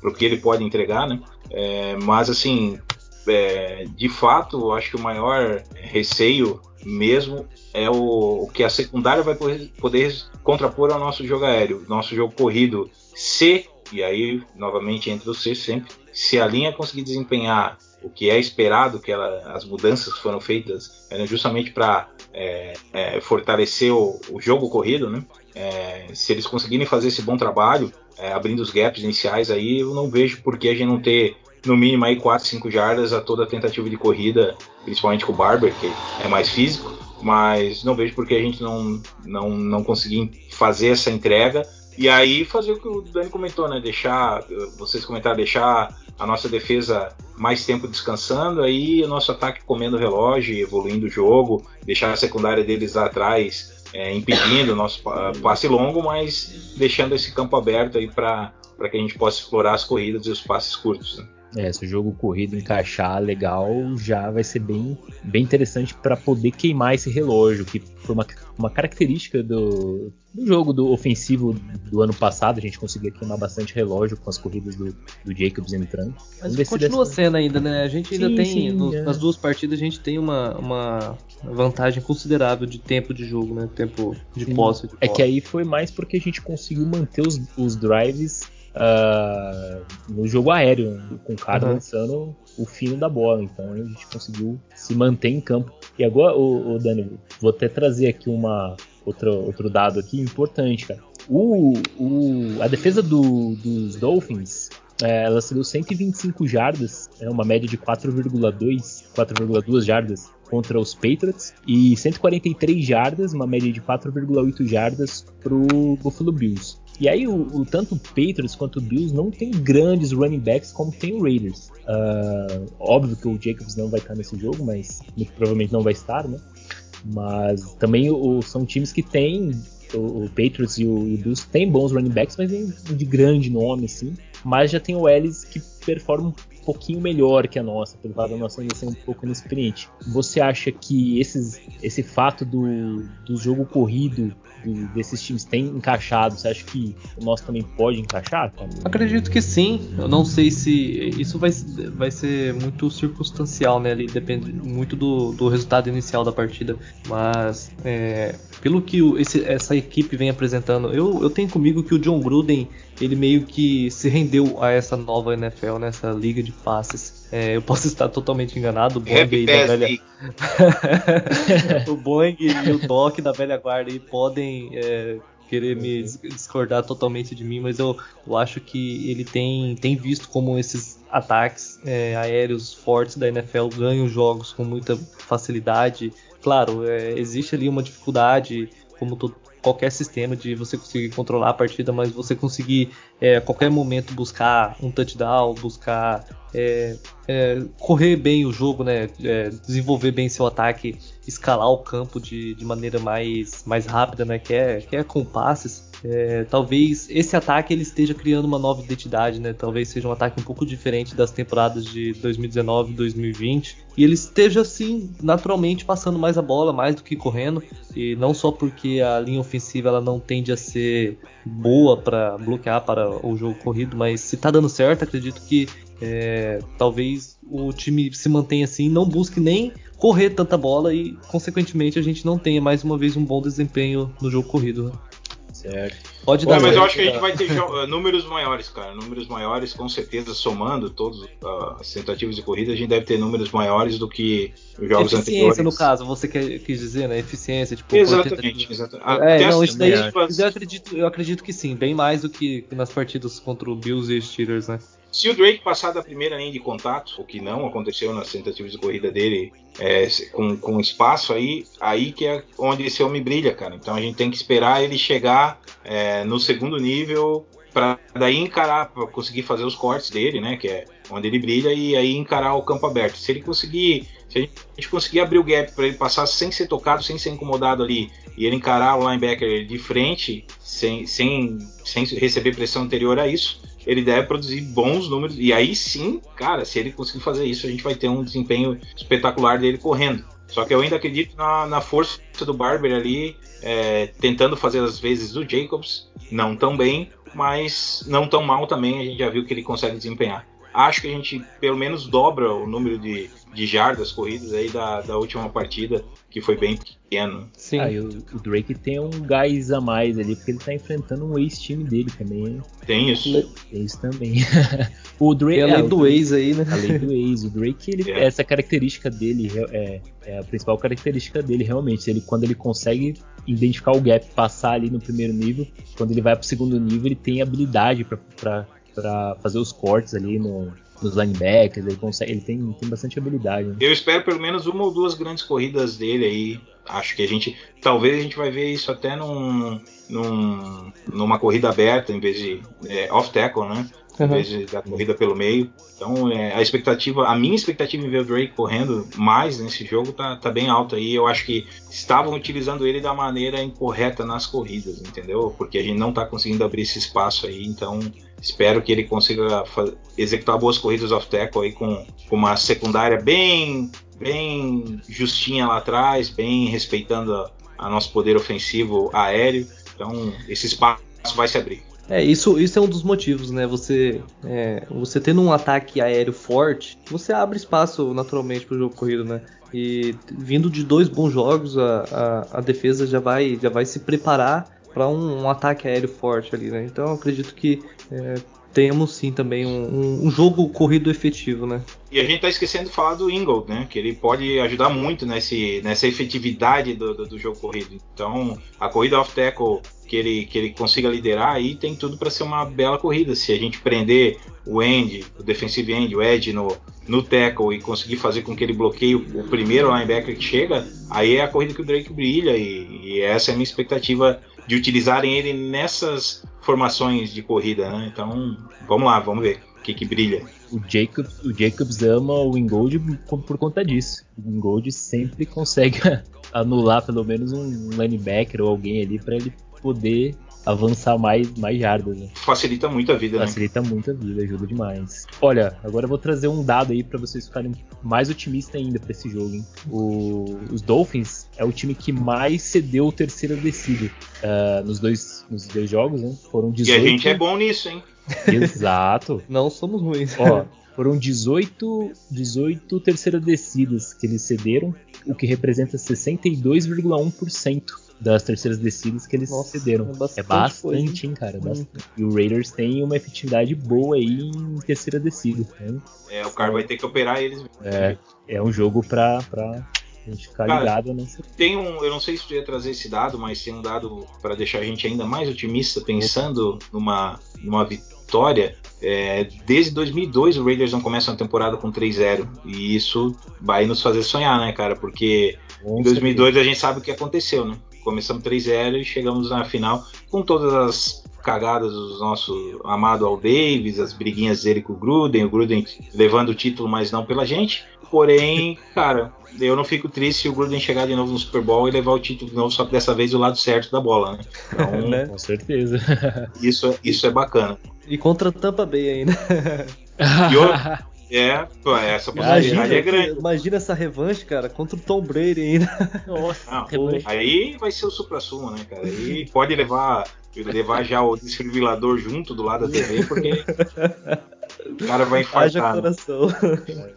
o que ele pode entregar, né? É, mas assim, é, de fato, acho que o maior receio mesmo é o, o que a secundária vai poder contrapor ao nosso jogo aéreo. Nosso jogo corrido, se, e aí novamente entre os C sempre, se a linha conseguir desempenhar o que é esperado, que ela, as mudanças foram feitas é, justamente para é, é, fortalecer o, o, jogo corrido, né? É, se eles conseguirem fazer esse bom trabalho, é, abrindo os gaps iniciais aí, eu não vejo por que a gente não ter no mínimo aí 4, 5 jardas a toda tentativa de corrida, principalmente com o Barber, que é mais físico, mas não vejo por que a gente não, não, não conseguir fazer essa entrega e aí fazer o que o Dani comentou, né? Deixar, vocês comentaram, deixar a nossa defesa mais tempo descansando, aí o nosso ataque comendo o relógio, evoluindo o jogo, deixar a secundária deles lá atrás é, impedindo o nosso passe longo, mas deixando esse campo aberto aí para que a gente possa explorar as corridas e os passes curtos. Né? É, se o jogo corrido encaixar legal, já vai ser bem, bem interessante para poder queimar esse relógio, que foi uma, uma característica do, do jogo do ofensivo do ano passado. A gente conseguia queimar bastante relógio com as corridas do, do Jacobs entrando. Mas continua dessa... sendo ainda, né? A gente ainda sim, tem, sim, no, é. nas duas partidas, a gente tem uma, uma vantagem considerável de tempo de jogo, né? Tempo de posse. De é que aí foi mais porque a gente conseguiu manter os, os drives uh, no jogo aéreo, com o cara uhum. lançando o fino da bola. Então a gente conseguiu se manter em campo. E agora, o, o Dani, vou até trazer aqui uma outro, outro dado aqui importante, cara. O, o, a defesa do, dos Dolphins é, ela cedeu 125 jardas, é uma média de 4,2 4,2 jardas contra os Patriots e 143 jardas, uma média de 4,8 jardas para o Buffalo Bills. E aí, o, o, tanto o Patriots quanto o Bills não tem grandes running backs como tem o Raiders. Uh, óbvio que o Jacobs não vai estar nesse jogo, mas provavelmente não vai estar, né? Mas também o, são times que têm. O, o Patriots e o, o Bills têm bons running backs, mas de grande nome, assim. Mas já tem o Ellis que performa um pouquinho melhor que a nossa, pelo fato da nossa ainda ser um pouco inexperiente. Você acha que esses, esse fato do, do jogo corrido desses times tem encaixado, você acha que o nosso também pode encaixar? Cara? Acredito que sim. Eu não sei se isso vai, vai ser muito circunstancial, né? Ali depende muito do, do resultado inicial da partida. Mas é, pelo que esse, essa equipe vem apresentando, eu, eu tenho comigo que o John Gruden ele meio que se rendeu a essa nova NFL, nessa liga de passes. É, eu posso estar totalmente enganado. O Boeing aí da velha... o Boeing e o Doc da velha guarda aí podem é, querer me discordar totalmente de mim, mas eu, eu acho que ele tem, tem visto como esses ataques é, aéreos fortes da NFL ganham jogos com muita facilidade. Claro, é, existe ali uma dificuldade, como todo, qualquer sistema de você conseguir controlar a partida, mas você conseguir é, a qualquer momento buscar um touchdown, buscar é, é, correr bem o jogo, né, é, desenvolver bem seu ataque, escalar o campo de, de maneira mais, mais rápida, né, que é, que é com passes. É, talvez esse ataque ele esteja criando uma nova identidade, né? Talvez seja um ataque um pouco diferente das temporadas de 2019 e 2020. E ele esteja, assim, naturalmente passando mais a bola, mais do que correndo. E não só porque a linha ofensiva ela não tende a ser boa para bloquear para o jogo corrido, mas se tá dando certo, acredito que é, talvez o time se mantenha assim, não busque nem correr tanta bola e, consequentemente, a gente não tenha mais uma vez um bom desempenho no jogo corrido. Certo. Pode dar. mas eu acho que a gente vai ter números maiores, cara. Números maiores, com certeza, somando todas uh, as tentativas de corrida, a gente deve ter números maiores do que os jogos Eficiência, anteriores. no caso, você quer, quis dizer, né? Eficiência, tipo. Exatamente, exatamente. Ah, é, não, isso daí, eu, acredito, eu acredito que sim, bem mais do que nas partidas contra o Bills e Steelers, né? Se o Drake passar da primeira linha de contato, o que não aconteceu nas tentativas de corrida dele, é, com, com espaço aí, aí que é onde esse homem brilha, cara. Então a gente tem que esperar ele chegar é, no segundo nível para daí encarar, para conseguir fazer os cortes dele, né? Que é onde ele brilha e aí encarar o campo aberto. Se ele conseguir, se a gente conseguir abrir o gap para ele passar sem ser tocado, sem ser incomodado ali e ele encarar o linebacker de frente, sem, sem, sem receber pressão anterior a isso, ele deve produzir bons números. E aí sim, cara, se ele conseguir fazer isso, a gente vai ter um desempenho espetacular dele correndo. Só que eu ainda acredito na, na força do Barber ali, é, tentando fazer as vezes do Jacobs, não tão bem, mas não tão mal também, a gente já viu que ele consegue desempenhar. Acho que a gente pelo menos dobra o número de, de jardas corridas aí da, da última partida, que foi bem pequeno. Sim. Ah, o, o, Drake tem um gás a mais ali, porque ele tá enfrentando um ex-time dele também. Tem isso. Tem isso também. o Drake, é a lei é, do ex aí, né? A lei do ex. O Drake, ele, é. essa característica dele é, é, a principal característica dele, realmente. Ele, quando ele consegue identificar o gap, passar ali no primeiro nível, quando ele vai pro segundo nível, ele tem habilidade para para fazer os cortes ali no, nos linebackers, ele consegue, ele tem, tem bastante habilidade. Né? Eu espero pelo menos uma ou duas grandes corridas dele aí. Acho que a gente, talvez a gente vai ver isso até num, num numa corrida aberta em vez de é, off tackle, né? Em vez de, da corrida pelo meio. Então, é, a expectativa, a minha expectativa em ver o Drake correndo mais nesse jogo tá, tá bem alta aí. Eu acho que estavam utilizando ele da maneira incorreta nas corridas, entendeu? Porque a gente não tá conseguindo abrir esse espaço aí, então Espero que ele consiga executar boas corridas off tackle aí com, com uma secundária bem bem justinha lá atrás, bem respeitando a, a nosso poder ofensivo aéreo. Então esse espaço vai se abrir. É, isso, isso é um dos motivos, né? Você, é, você tendo um ataque aéreo forte, você abre espaço naturalmente para o jogo corrido, né? E vindo de dois bons jogos, a, a, a defesa já vai, já vai se preparar para um, um, ataque aéreo forte ali, né? Então eu acredito que é, temos sim também um, um, jogo corrido efetivo, né? E a gente tá esquecendo de falar do Ingold, né? Que ele pode ajudar muito nesse, nessa efetividade do, do, do jogo corrido. Então, a corrida off tackle que ele, que ele consiga liderar aí, tem tudo para ser uma bela corrida. Se a gente prender o end, o defensive end, o edge no, no tackle e conseguir fazer com que ele bloqueie o, o primeiro linebacker que chega, aí é a corrida que o Drake brilha e, e essa é a minha expectativa de utilizarem ele nessas formações de corrida, né? Então, vamos lá, vamos ver o que, que brilha. O Jacobs, o Jacobs ama o Ingold por conta disso. O Ingold sempre consegue anular pelo menos um linebacker ou alguém ali para ele poder avançar mais, mais jardas. Né? Facilita muito a vida, Facilita né? muito a vida, ajuda demais. Olha, agora eu vou trazer um dado aí para vocês ficarem mais otimistas ainda para esse jogo. Hein? O, os Dolphins é o time que mais cedeu o terceiro descido uh, nos, dois, nos dois jogos, né? Foram 18. E a gente é bom nisso, hein? Exato. Não somos ruins. Ó, foram 18, 18 terceiras descidas que eles cederam, o que representa 62,1% das terceiras descidas que eles Nossa, cederam. É bastante, é bastante hein, cara? É bastante. E o Raiders tem uma efetividade boa aí em terceira descida. Né? É, o cara vai ter que operar eles. É, é um jogo pra, pra a gente ficar cara, ligado nessa. Tem um, eu não sei se tu ia trazer esse dado, mas tem um dado para deixar a gente ainda mais otimista, pensando numa, numa vitória. É, desde 2002 o Raiders não começa uma temporada com 3-0 e isso vai nos fazer sonhar, né, cara? Porque em 2002 a gente sabe o que aconteceu, né? Começamos 3-0 e chegamos na final com todas as cagadas do nosso amado Al Davis, as briguinhas dele com o Gruden, o Gruden levando o título, mas não pela gente. Porém, cara, eu não fico triste se o Gruden chegar de novo no Super Bowl e levar o título de novo, só que dessa vez do lado certo da bola, né? Então, né? Com certeza. Isso, isso é bacana. E contra Tampa Bay ainda. E outro, é, pô, essa possibilidade imagina, é grande. Imagina essa revanche, cara, contra o Tom Brady ainda. Nossa, Não, aí vai ser o supra-sumo, né, cara? Aí pode levar, levar já o desfibrilador junto do lado da TV, porque o cara vai infartar. Né?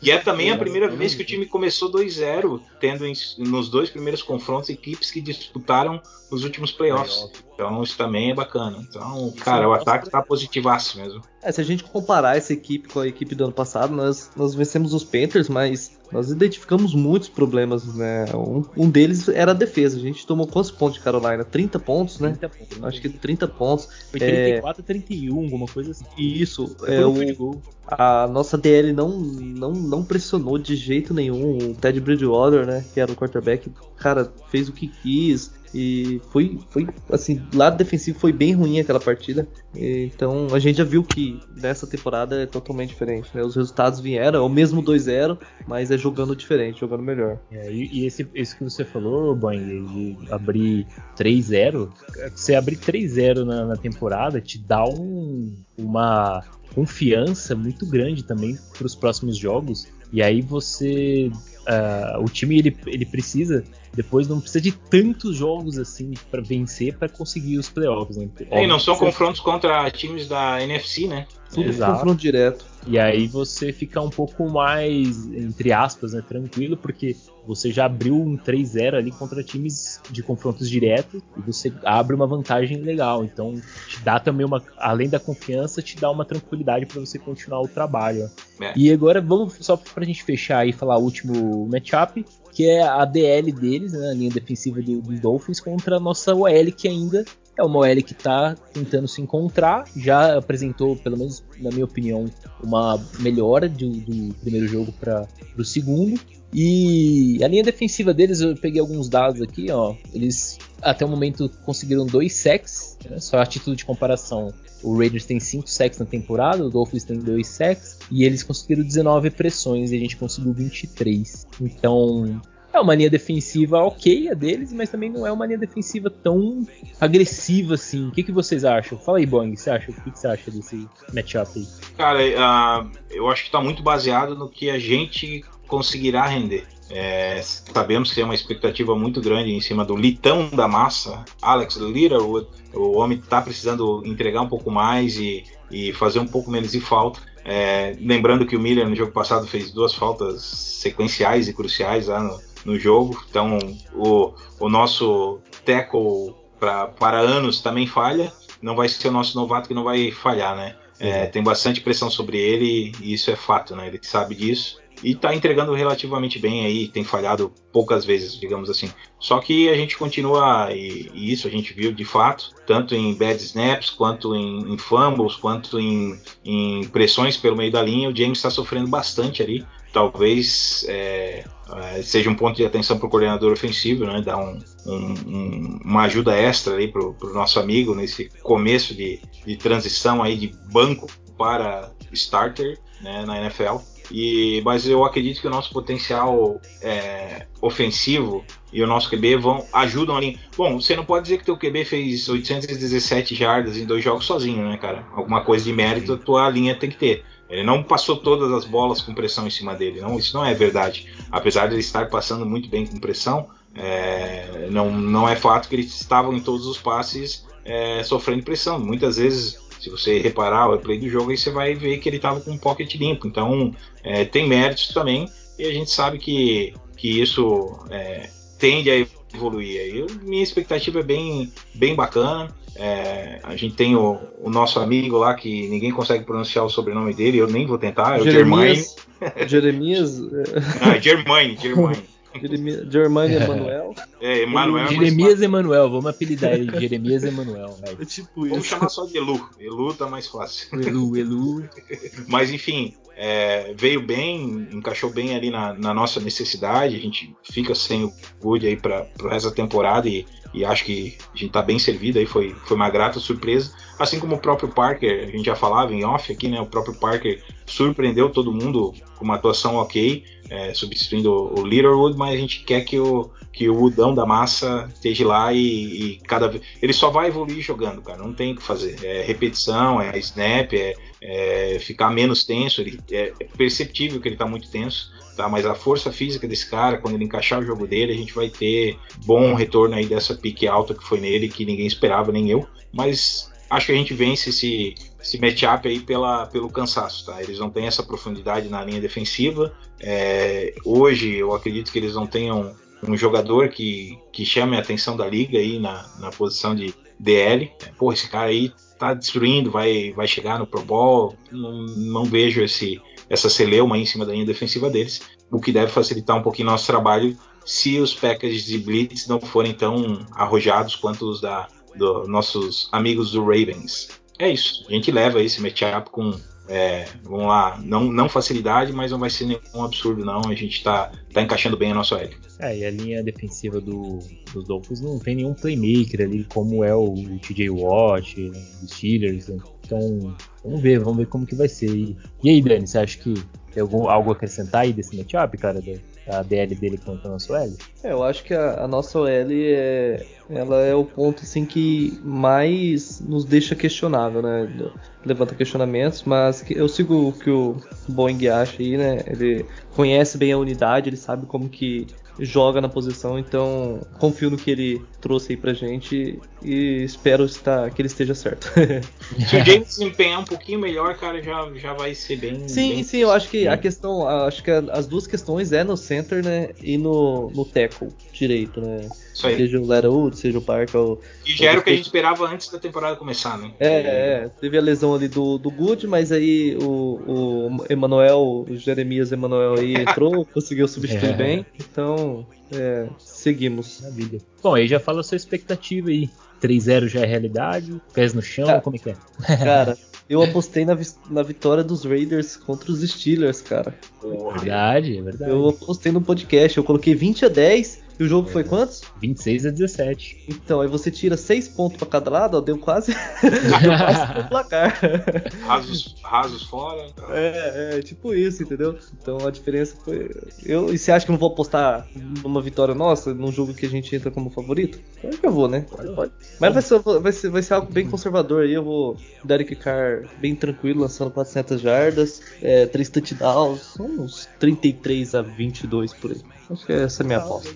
E é também a primeira vez que o time começou 2-0, tendo nos dois primeiros confrontos equipes que disputaram os últimos playoffs. Então isso também é bacana. Então, cara, o ataque tá positivaço mesmo. É, se a gente comparar essa equipe com a equipe do ano passado, nós, nós vencemos os Panthers, mas nós identificamos muitos problemas, né? Um, um, deles era a defesa. A gente tomou quantos pontos de Carolina? 30 pontos, né? 30 pontos. Acho que 30 pontos. Foi 34 é... 31, alguma coisa assim. Isso. É, o, a nossa DL não, não, não pressionou de jeito nenhum. O Ted Bridgewater, né? Que era o quarterback, cara, fez o que quis. E foi, foi assim, lado defensivo foi bem ruim aquela partida. Então a gente já viu que nessa temporada é totalmente diferente. Né? Os resultados vieram, é o mesmo 2-0, mas é jogando diferente, jogando melhor. É, e, e esse, esse que você falou, Boing, de abrir 3-0, você abrir 3-0 na, na temporada te dá um, uma confiança muito grande também para os próximos jogos. E aí você. Uh, o time ele, ele precisa depois não precisa de tantos jogos assim para vencer para conseguir os playoffs. Né? E não são confrontos contra times da NFC, né? Tudo Exato. confronto direto. E aí você fica um pouco mais, entre aspas, né, tranquilo, porque você já abriu um 3-0 ali contra times de confrontos diretos e você abre uma vantagem legal. Então te dá também uma, além da confiança, te dá uma tranquilidade para você continuar o trabalho. É. E agora vamos só pra gente fechar e falar o último matchup, que é a DL deles, né, a linha defensiva do, do Dolphins contra a nossa OL que ainda é uma OL que está tentando se encontrar, já apresentou, pelo menos na minha opinião, uma melhora do, do primeiro jogo para o segundo. E a linha defensiva deles, eu peguei alguns dados aqui, ó. Eles até o momento conseguiram dois sacks, né? só a título de comparação. O Raiders tem 5 sacks na temporada, o Dolphins tem 2 sacks, e eles conseguiram 19 pressões e a gente conseguiu 23. Então, é uma linha defensiva ok a deles, mas também não é uma linha defensiva tão agressiva assim. O que, que vocês acham? Fala aí, Boing, você acha? O que, que você acha desse matchup aí? Cara, uh, eu acho que está muito baseado no que a gente conseguirá render. É, sabemos que tem uma expectativa muito grande em cima do litão da massa, Alex Littlewood. O homem está precisando entregar um pouco mais e, e fazer um pouco menos de falta. É, lembrando que o Miller no jogo passado fez duas faltas sequenciais e cruciais lá no, no jogo. Então o, o nosso tackle pra, para anos também falha. Não vai ser o nosso novato que não vai falhar, né? É, tem bastante pressão sobre ele e isso é fato, né? Ele sabe disso. e tá entregando relativamente bem aí, tem falhado poucas vezes, digamos assim. Só que a gente continua, e, e isso a gente viu de fato, tanto em bad snaps, quanto em, em fumbles, quanto em, em, pressões pelo meio da linha, o James está sofrendo bastante ali. Talvez é, é, seja um ponto de atenção para o coordenador ofensivo, né? Dar um, um, uma ajuda extra aí para o nosso amigo nesse começo de, de transição aí de banco para starter né, na NFL. E, mas eu acredito que o nosso potencial é, ofensivo e o nosso QB vão ajudam ali. Bom, você não pode dizer que teu QB fez 817 jardas em dois jogos sozinho, né, cara? Alguma coisa de mérito a tua linha tem que ter. Ele não passou todas as bolas com pressão em cima dele, não, isso não é verdade. Apesar de ele estar passando muito bem com pressão, é, não, não é fato que eles estavam em todos os passes é, sofrendo pressão. Muitas vezes se você reparar o replay do jogo, aí você vai ver que ele estava com um pocket limpo. Então, é, tem méritos também. E a gente sabe que, que isso é, tende a evoluir. Eu, minha expectativa é bem, bem bacana. É, a gente tem o, o, nosso amigo lá que ninguém consegue pronunciar o sobrenome dele, eu nem vou tentar, é o Jeremias. Jeremias. ah, Germaine, Germaine. Germânia Emanuel. É, Emanuel. É Jeremias Emanuel, vamos apelidar ele Jeremias Emanuel. É tipo vamos isso. chamar só de Elu. Elu tá mais fácil. Elu, Elu. Mas enfim, é, veio bem, encaixou bem ali na, na, nossa necessidade. A gente fica sem o Wood aí para o resto da temporada e, e, acho que a gente tá bem servido aí. Foi, foi uma grata surpresa. Assim como o próprio Parker, a gente já falava em off aqui, né? O próprio Parker surpreendeu todo mundo com uma atuação ok é, substituindo o Littlewood, mas a gente quer que o, que o Udão da massa esteja lá e, e, cada vez. Ele só vai evoluir jogando, cara. Não tem o que fazer. É repetição, é snap, é, é ficar menos tenso. Ele, é, perceptível que ele está muito tenso. Tá, mas a força física desse cara, quando ele encaixar o jogo dele, a gente vai ter bom retorno aí dessa pique alta que foi nele, que ninguém esperava, nem eu. Mas acho que a gente vence esse, esse matchup aí pela, pelo cansaço, tá? Eles não têm essa profundidade na linha defensiva. É, hoje eu acredito que eles não tenham um jogador que, que chame a atenção da liga aí na, na posição de DL. Pô, esse cara aí tá destruindo, vai, vai chegar no Pro Bowl. Não, não vejo esse, essa celeuma em cima da linha defensiva deles, o que deve facilitar um pouquinho nosso trabalho se os packages de blitz não forem tão arrojados quanto os da, dos nossos amigos do Ravens. É isso. A gente leva esse matchup com, é, vamos lá, não, não facilidade, mas não vai ser nenhum absurdo, não. A gente tá, tá encaixando bem a nossa L. É, e a linha defensiva do, dos Dolphins não tem nenhum playmaker ali, como é o TJ Watt, né, os Steelers. Né? Então, vamos ver, vamos ver como que vai ser. E, e aí, Dani, você acha que tem algum, algo a acrescentar aí desse matchup, cara? a DL dele contra a nossa OL? É, eu acho que a, a nossa OL é, ela é o ponto assim que mais nos deixa questionável, né? Levanta questionamentos, mas eu sigo o que o Boeing acha aí, né? Ele conhece bem a unidade, ele sabe como que joga na posição, então confio no que ele trouxe aí pra gente e espero estar, que ele esteja certo. Se o James desempenhar um pouquinho melhor, cara, já, já vai ser bem. Sim, bem sim, eu acho que a questão, acho que as duas questões é no center, né, e no, no tackle direito, né. Isso aí. Seja o Letterwood, seja o Parker. Ou, e já era o que a gente esperava antes da temporada começar, né? É, é, teve a lesão ali do, do Good, mas aí o, o Emanuel, o Jeremias Emanuel aí entrou, conseguiu substituir é. bem. Então, é, seguimos. Maravilha. Bom, aí já fala a sua expectativa aí. 3-0 já é realidade? Pés no chão? Cara, como é que é? Cara, eu apostei na, na vitória dos Raiders contra os Steelers, cara. Verdade, é verdade. Eu apostei no podcast, eu coloquei 20 a 10 e o jogo é. foi quantos? 26 a 17. Então, aí você tira 6 pontos pra cada lado, ó, deu quase. deu quase o placar. Rasos, rasos fora. É, é, tipo isso, entendeu? Então a diferença foi. Eu, e você acha que eu não vou apostar numa vitória nossa, num jogo que a gente entra como favorito? Claro que eu vou, né? Pode, pode. Mas vai ser, vai, ser, vai ser algo bem conservador aí. Eu vou. Derek Carr bem tranquilo, lançando 400 jardas, é, 3 touchdowns, uns 33 a 22 por aí. Acho que essa é a minha aposta.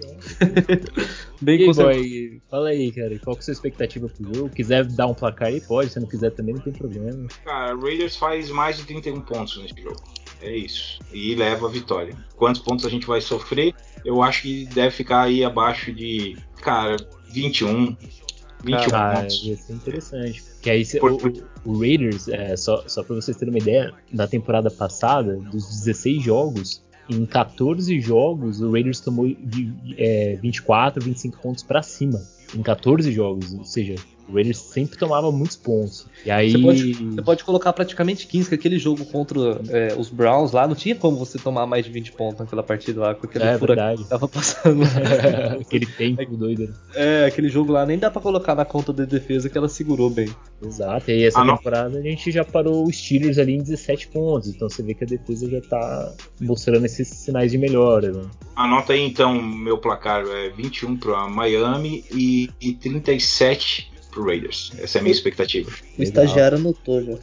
Bem e boy, fala aí, cara, qual que é a sua expectativa pro jogo? Quiser dar um placar aí, pode, se não quiser também não tem problema. Cara, Raiders faz mais de 31 pontos nesse jogo. É isso. E leva a vitória. Quantos pontos a gente vai sofrer? Eu acho que deve ficar aí abaixo de, cara, 21. 21 ah, pontos. Ia ser interessante. Que aí Por... o, o, Raiders, é, só, só pra vocês terem uma ideia, na temporada passada, dos 16 jogos, em 14 jogos, o Raiders tomou é, 24, 25 pontos para cima. Em 14 jogos, ou seja, o Raiders sempre tomava muitos pontos. E aí. Você pode, você pode colocar praticamente 15, que aquele jogo contra é, os Browns lá, não tinha como você tomar mais de 20 pontos naquela partida lá, com aquele é, verdade. que tava passando. aquele tempo doido. É, aquele jogo lá nem dá pra colocar na conta de defesa que ela segurou bem. Exato, e aí essa ah, temporada não. a gente já parou os Steelers ali em 17 pontos, então você vê que a defesa já tá mostrando esses sinais de melhora. Né? Anota aí então meu placar: é 21 para Miami e, e 37 pro Raiders. Essa é a minha expectativa. O estagiário anotou já.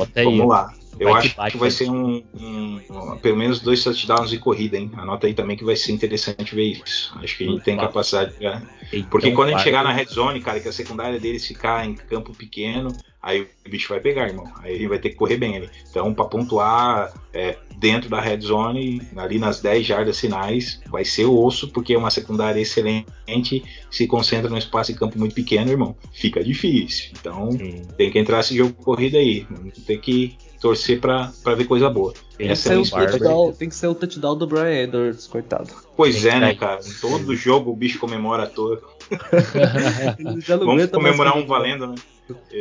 Então, vamos lá. Eu vai acho que, que vai ser um, um, pelo menos dois touchdowns de corrida, hein? Anota aí também que vai ser interessante ver isso. Acho que a gente tem capacidade. Pra... Porque quando a gente chegar na red zone, cara, que a secundária deles ficar em campo pequeno, aí o bicho vai pegar, irmão. Aí ele vai ter que correr bem ali. Então, para pontuar é, dentro da red zone, ali nas 10 jardas finais, vai ser o osso, porque é uma secundária excelente, se concentra num espaço de campo muito pequeno, irmão. Fica difícil. Então, Sim. tem que entrar esse jogo corrida aí. Tem que torcer para ver coisa boa. Tem, Essa é touchdown, tem que ser o touchdown do Brian Edwards, coitado. Pois é, né, cara? Todo jogo o bicho comemora à toa. Vamos comemorar um valendo, né?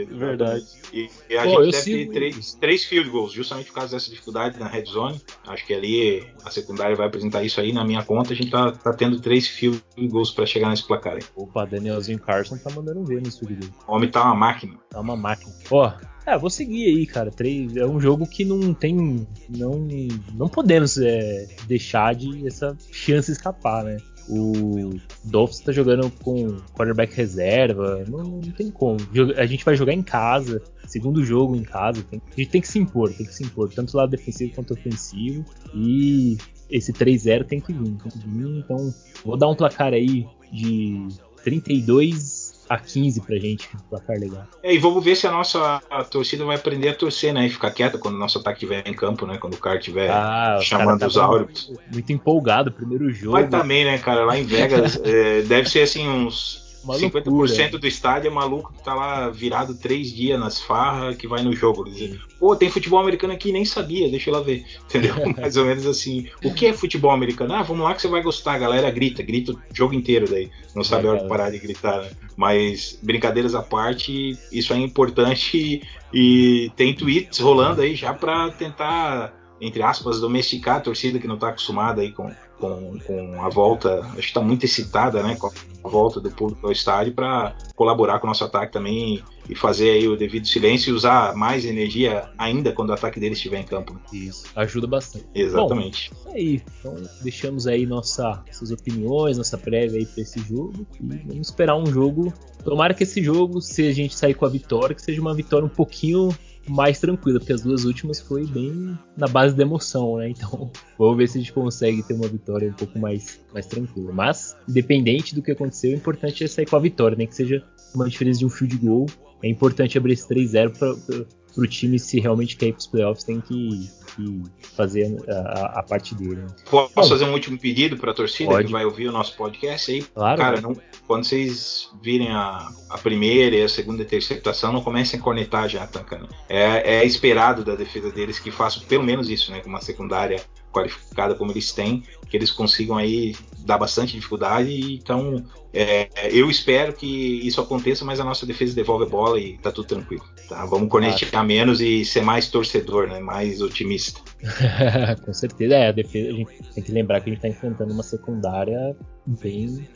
Verdade. E, e a Pô, gente deve ter três, três field goals, justamente por causa dessa dificuldade na red zone. Acho que ali a secundária vai apresentar isso aí na minha conta. A gente tá, tá tendo três field goals pra chegar nesse placar aí. Opa, Danielzinho Carson tá mandando ver nesse goal. O homem tá uma máquina. Tá uma máquina. Ó, é, vou seguir aí, cara. Três, é um jogo que não tem. Não, não podemos é, deixar de essa chance escapar, né? O Dolphins tá jogando com quarterback reserva. Não, não, tem como. A gente vai jogar em casa. Segundo jogo em casa. Tem, a gente tem que se impor, tem que se impor. Tanto lado defensivo quanto ofensivo. E esse 3-0 tem que. Tem que vir. Então, vou dar um placar aí de 32 a 15 pra gente, placar legal. É, e vamos ver se a nossa a torcida vai aprender a torcer, né? E ficar quieta quando o nosso ataque estiver em campo, né? Quando o cara estiver ah, chamando tá os áureos. Muito empolgado, primeiro jogo. Mas também, né, cara? Lá em Vegas, é, deve ser assim uns uma 50% loucura. do estádio é maluco que tá lá virado três dias nas farras que vai no jogo. Dizer, Pô, tem futebol americano aqui, nem sabia, deixa eu lá ver. Entendeu? Mais ou menos assim. O que é futebol americano? Ah, vamos lá que você vai gostar. A galera grita, grita o jogo inteiro daí. Não sabe a hora de parar de gritar, né? Mas, brincadeiras à parte, isso é importante e, e tem tweets rolando aí já para tentar entre aspas, domesticar a torcida que não está acostumada aí com, com, com, a volta, acho que está muito excitada, né, com a volta do público ao estádio para colaborar com o nosso ataque também e fazer aí o devido silêncio e usar mais energia ainda quando o ataque deles estiver em campo. Isso, ajuda bastante. Exatamente. Bom, é aí, então deixamos aí nossa, nossas opiniões, nossa prévia aí para esse jogo e vamos esperar um jogo. Tomara que esse jogo, se a gente sair com a vitória, que seja uma vitória um pouquinho mais tranquila, porque as duas últimas foi bem na base da emoção, né? Então, vamos ver se a gente consegue ter uma vitória um pouco mais, mais tranquila. Mas, independente do que aconteceu, o importante é sair com a vitória, nem né? que seja uma diferença de um field goal. É importante abrir esse 3-0 para o time, se realmente quer ir para os playoffs, tem que que fazer a, a parte dele. Né? Posso Bom, fazer um último pedido para a torcida pode. que vai ouvir o nosso podcast aí? Claro. Cara, não, quando vocês virem a, a primeira e a segunda e terceira situação, não comecem a cornetar já, tá, cara? É, é esperado da defesa deles que façam pelo menos isso, né? Com uma secundária qualificada como eles têm, que eles consigam aí dar bastante dificuldade. Então, é, eu espero que isso aconteça, mas a nossa defesa devolve a bola e tá tudo tranquilo. Tá? Vamos cornetear menos e ser mais torcedor, né? mais otimista. Com certeza, é. A defesa, a gente tem que lembrar que a gente está enfrentando uma secundária bem,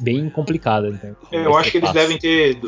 bem complicada. Então, é, eu acho que eles devem ter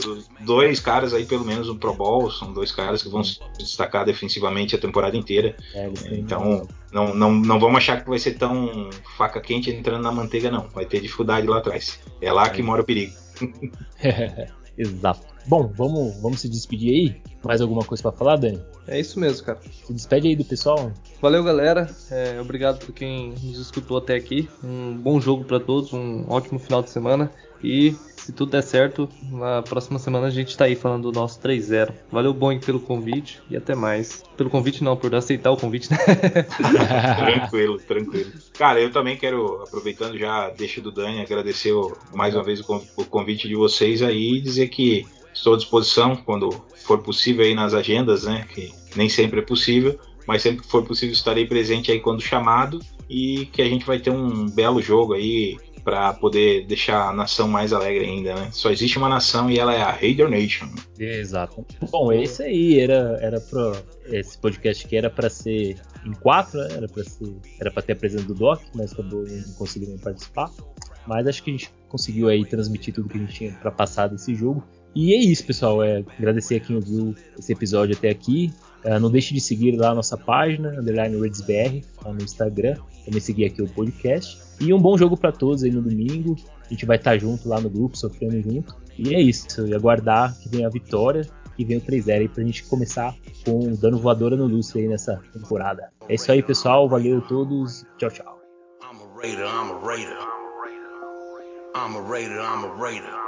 dois caras aí, pelo menos, no Pro Bowl. São dois caras que vão se destacar defensivamente a temporada inteira. É, então, não, não, não vamos achar que vai ser tão faca quente entrando na manteiga, não. Vai ter dificuldade lá atrás. É lá que é. mora o perigo. Exato. Bom, vamos, vamos se despedir aí. Mais alguma coisa para falar, Dani? É isso mesmo, cara. Se despede aí do pessoal. Valeu, galera. É, obrigado por quem nos escutou até aqui. Um bom jogo para todos, um ótimo final de semana. E se tudo der certo, na próxima semana a gente tá aí falando do nosso 3-0. Valeu, Boeing, pelo convite e até mais. Pelo convite não, por aceitar o convite, né? tranquilo, tranquilo. Cara, eu também quero, aproveitando já, deixa do Dani, agradecer mais uma vez o convite de vocês aí e dizer que estou à disposição quando for possível aí nas agendas, né? Que nem sempre é possível, mas sempre que for possível estarei presente aí quando chamado e que a gente vai ter um belo jogo aí para poder deixar a nação mais alegre ainda, né? Só existe uma nação e ela é a Raider Nation. Exato. Bom, esse aí era era para esse podcast que era para ser em quatro, né? era para ser era para ter a presença do Doc, mas acabou não conseguindo participar. Mas acho que a gente conseguiu aí transmitir tudo que a gente tinha para passar desse jogo. E é isso, pessoal. É, agradecer a quem ouviu esse episódio até aqui. Uh, não deixe de seguir lá a nossa página, underline RedsBR, lá no Instagram. Também seguir aqui o podcast. E um bom jogo para todos aí no domingo. A gente vai estar tá junto lá no grupo, sofrendo junto. E é isso. E aguardar que venha a vitória e venha o 3-0 aí pra gente começar com dando voadora no Lúcio aí nessa temporada. É isso aí, pessoal. Valeu a todos. Tchau, tchau. I'm a raider, I'm a raider. I'm a raider,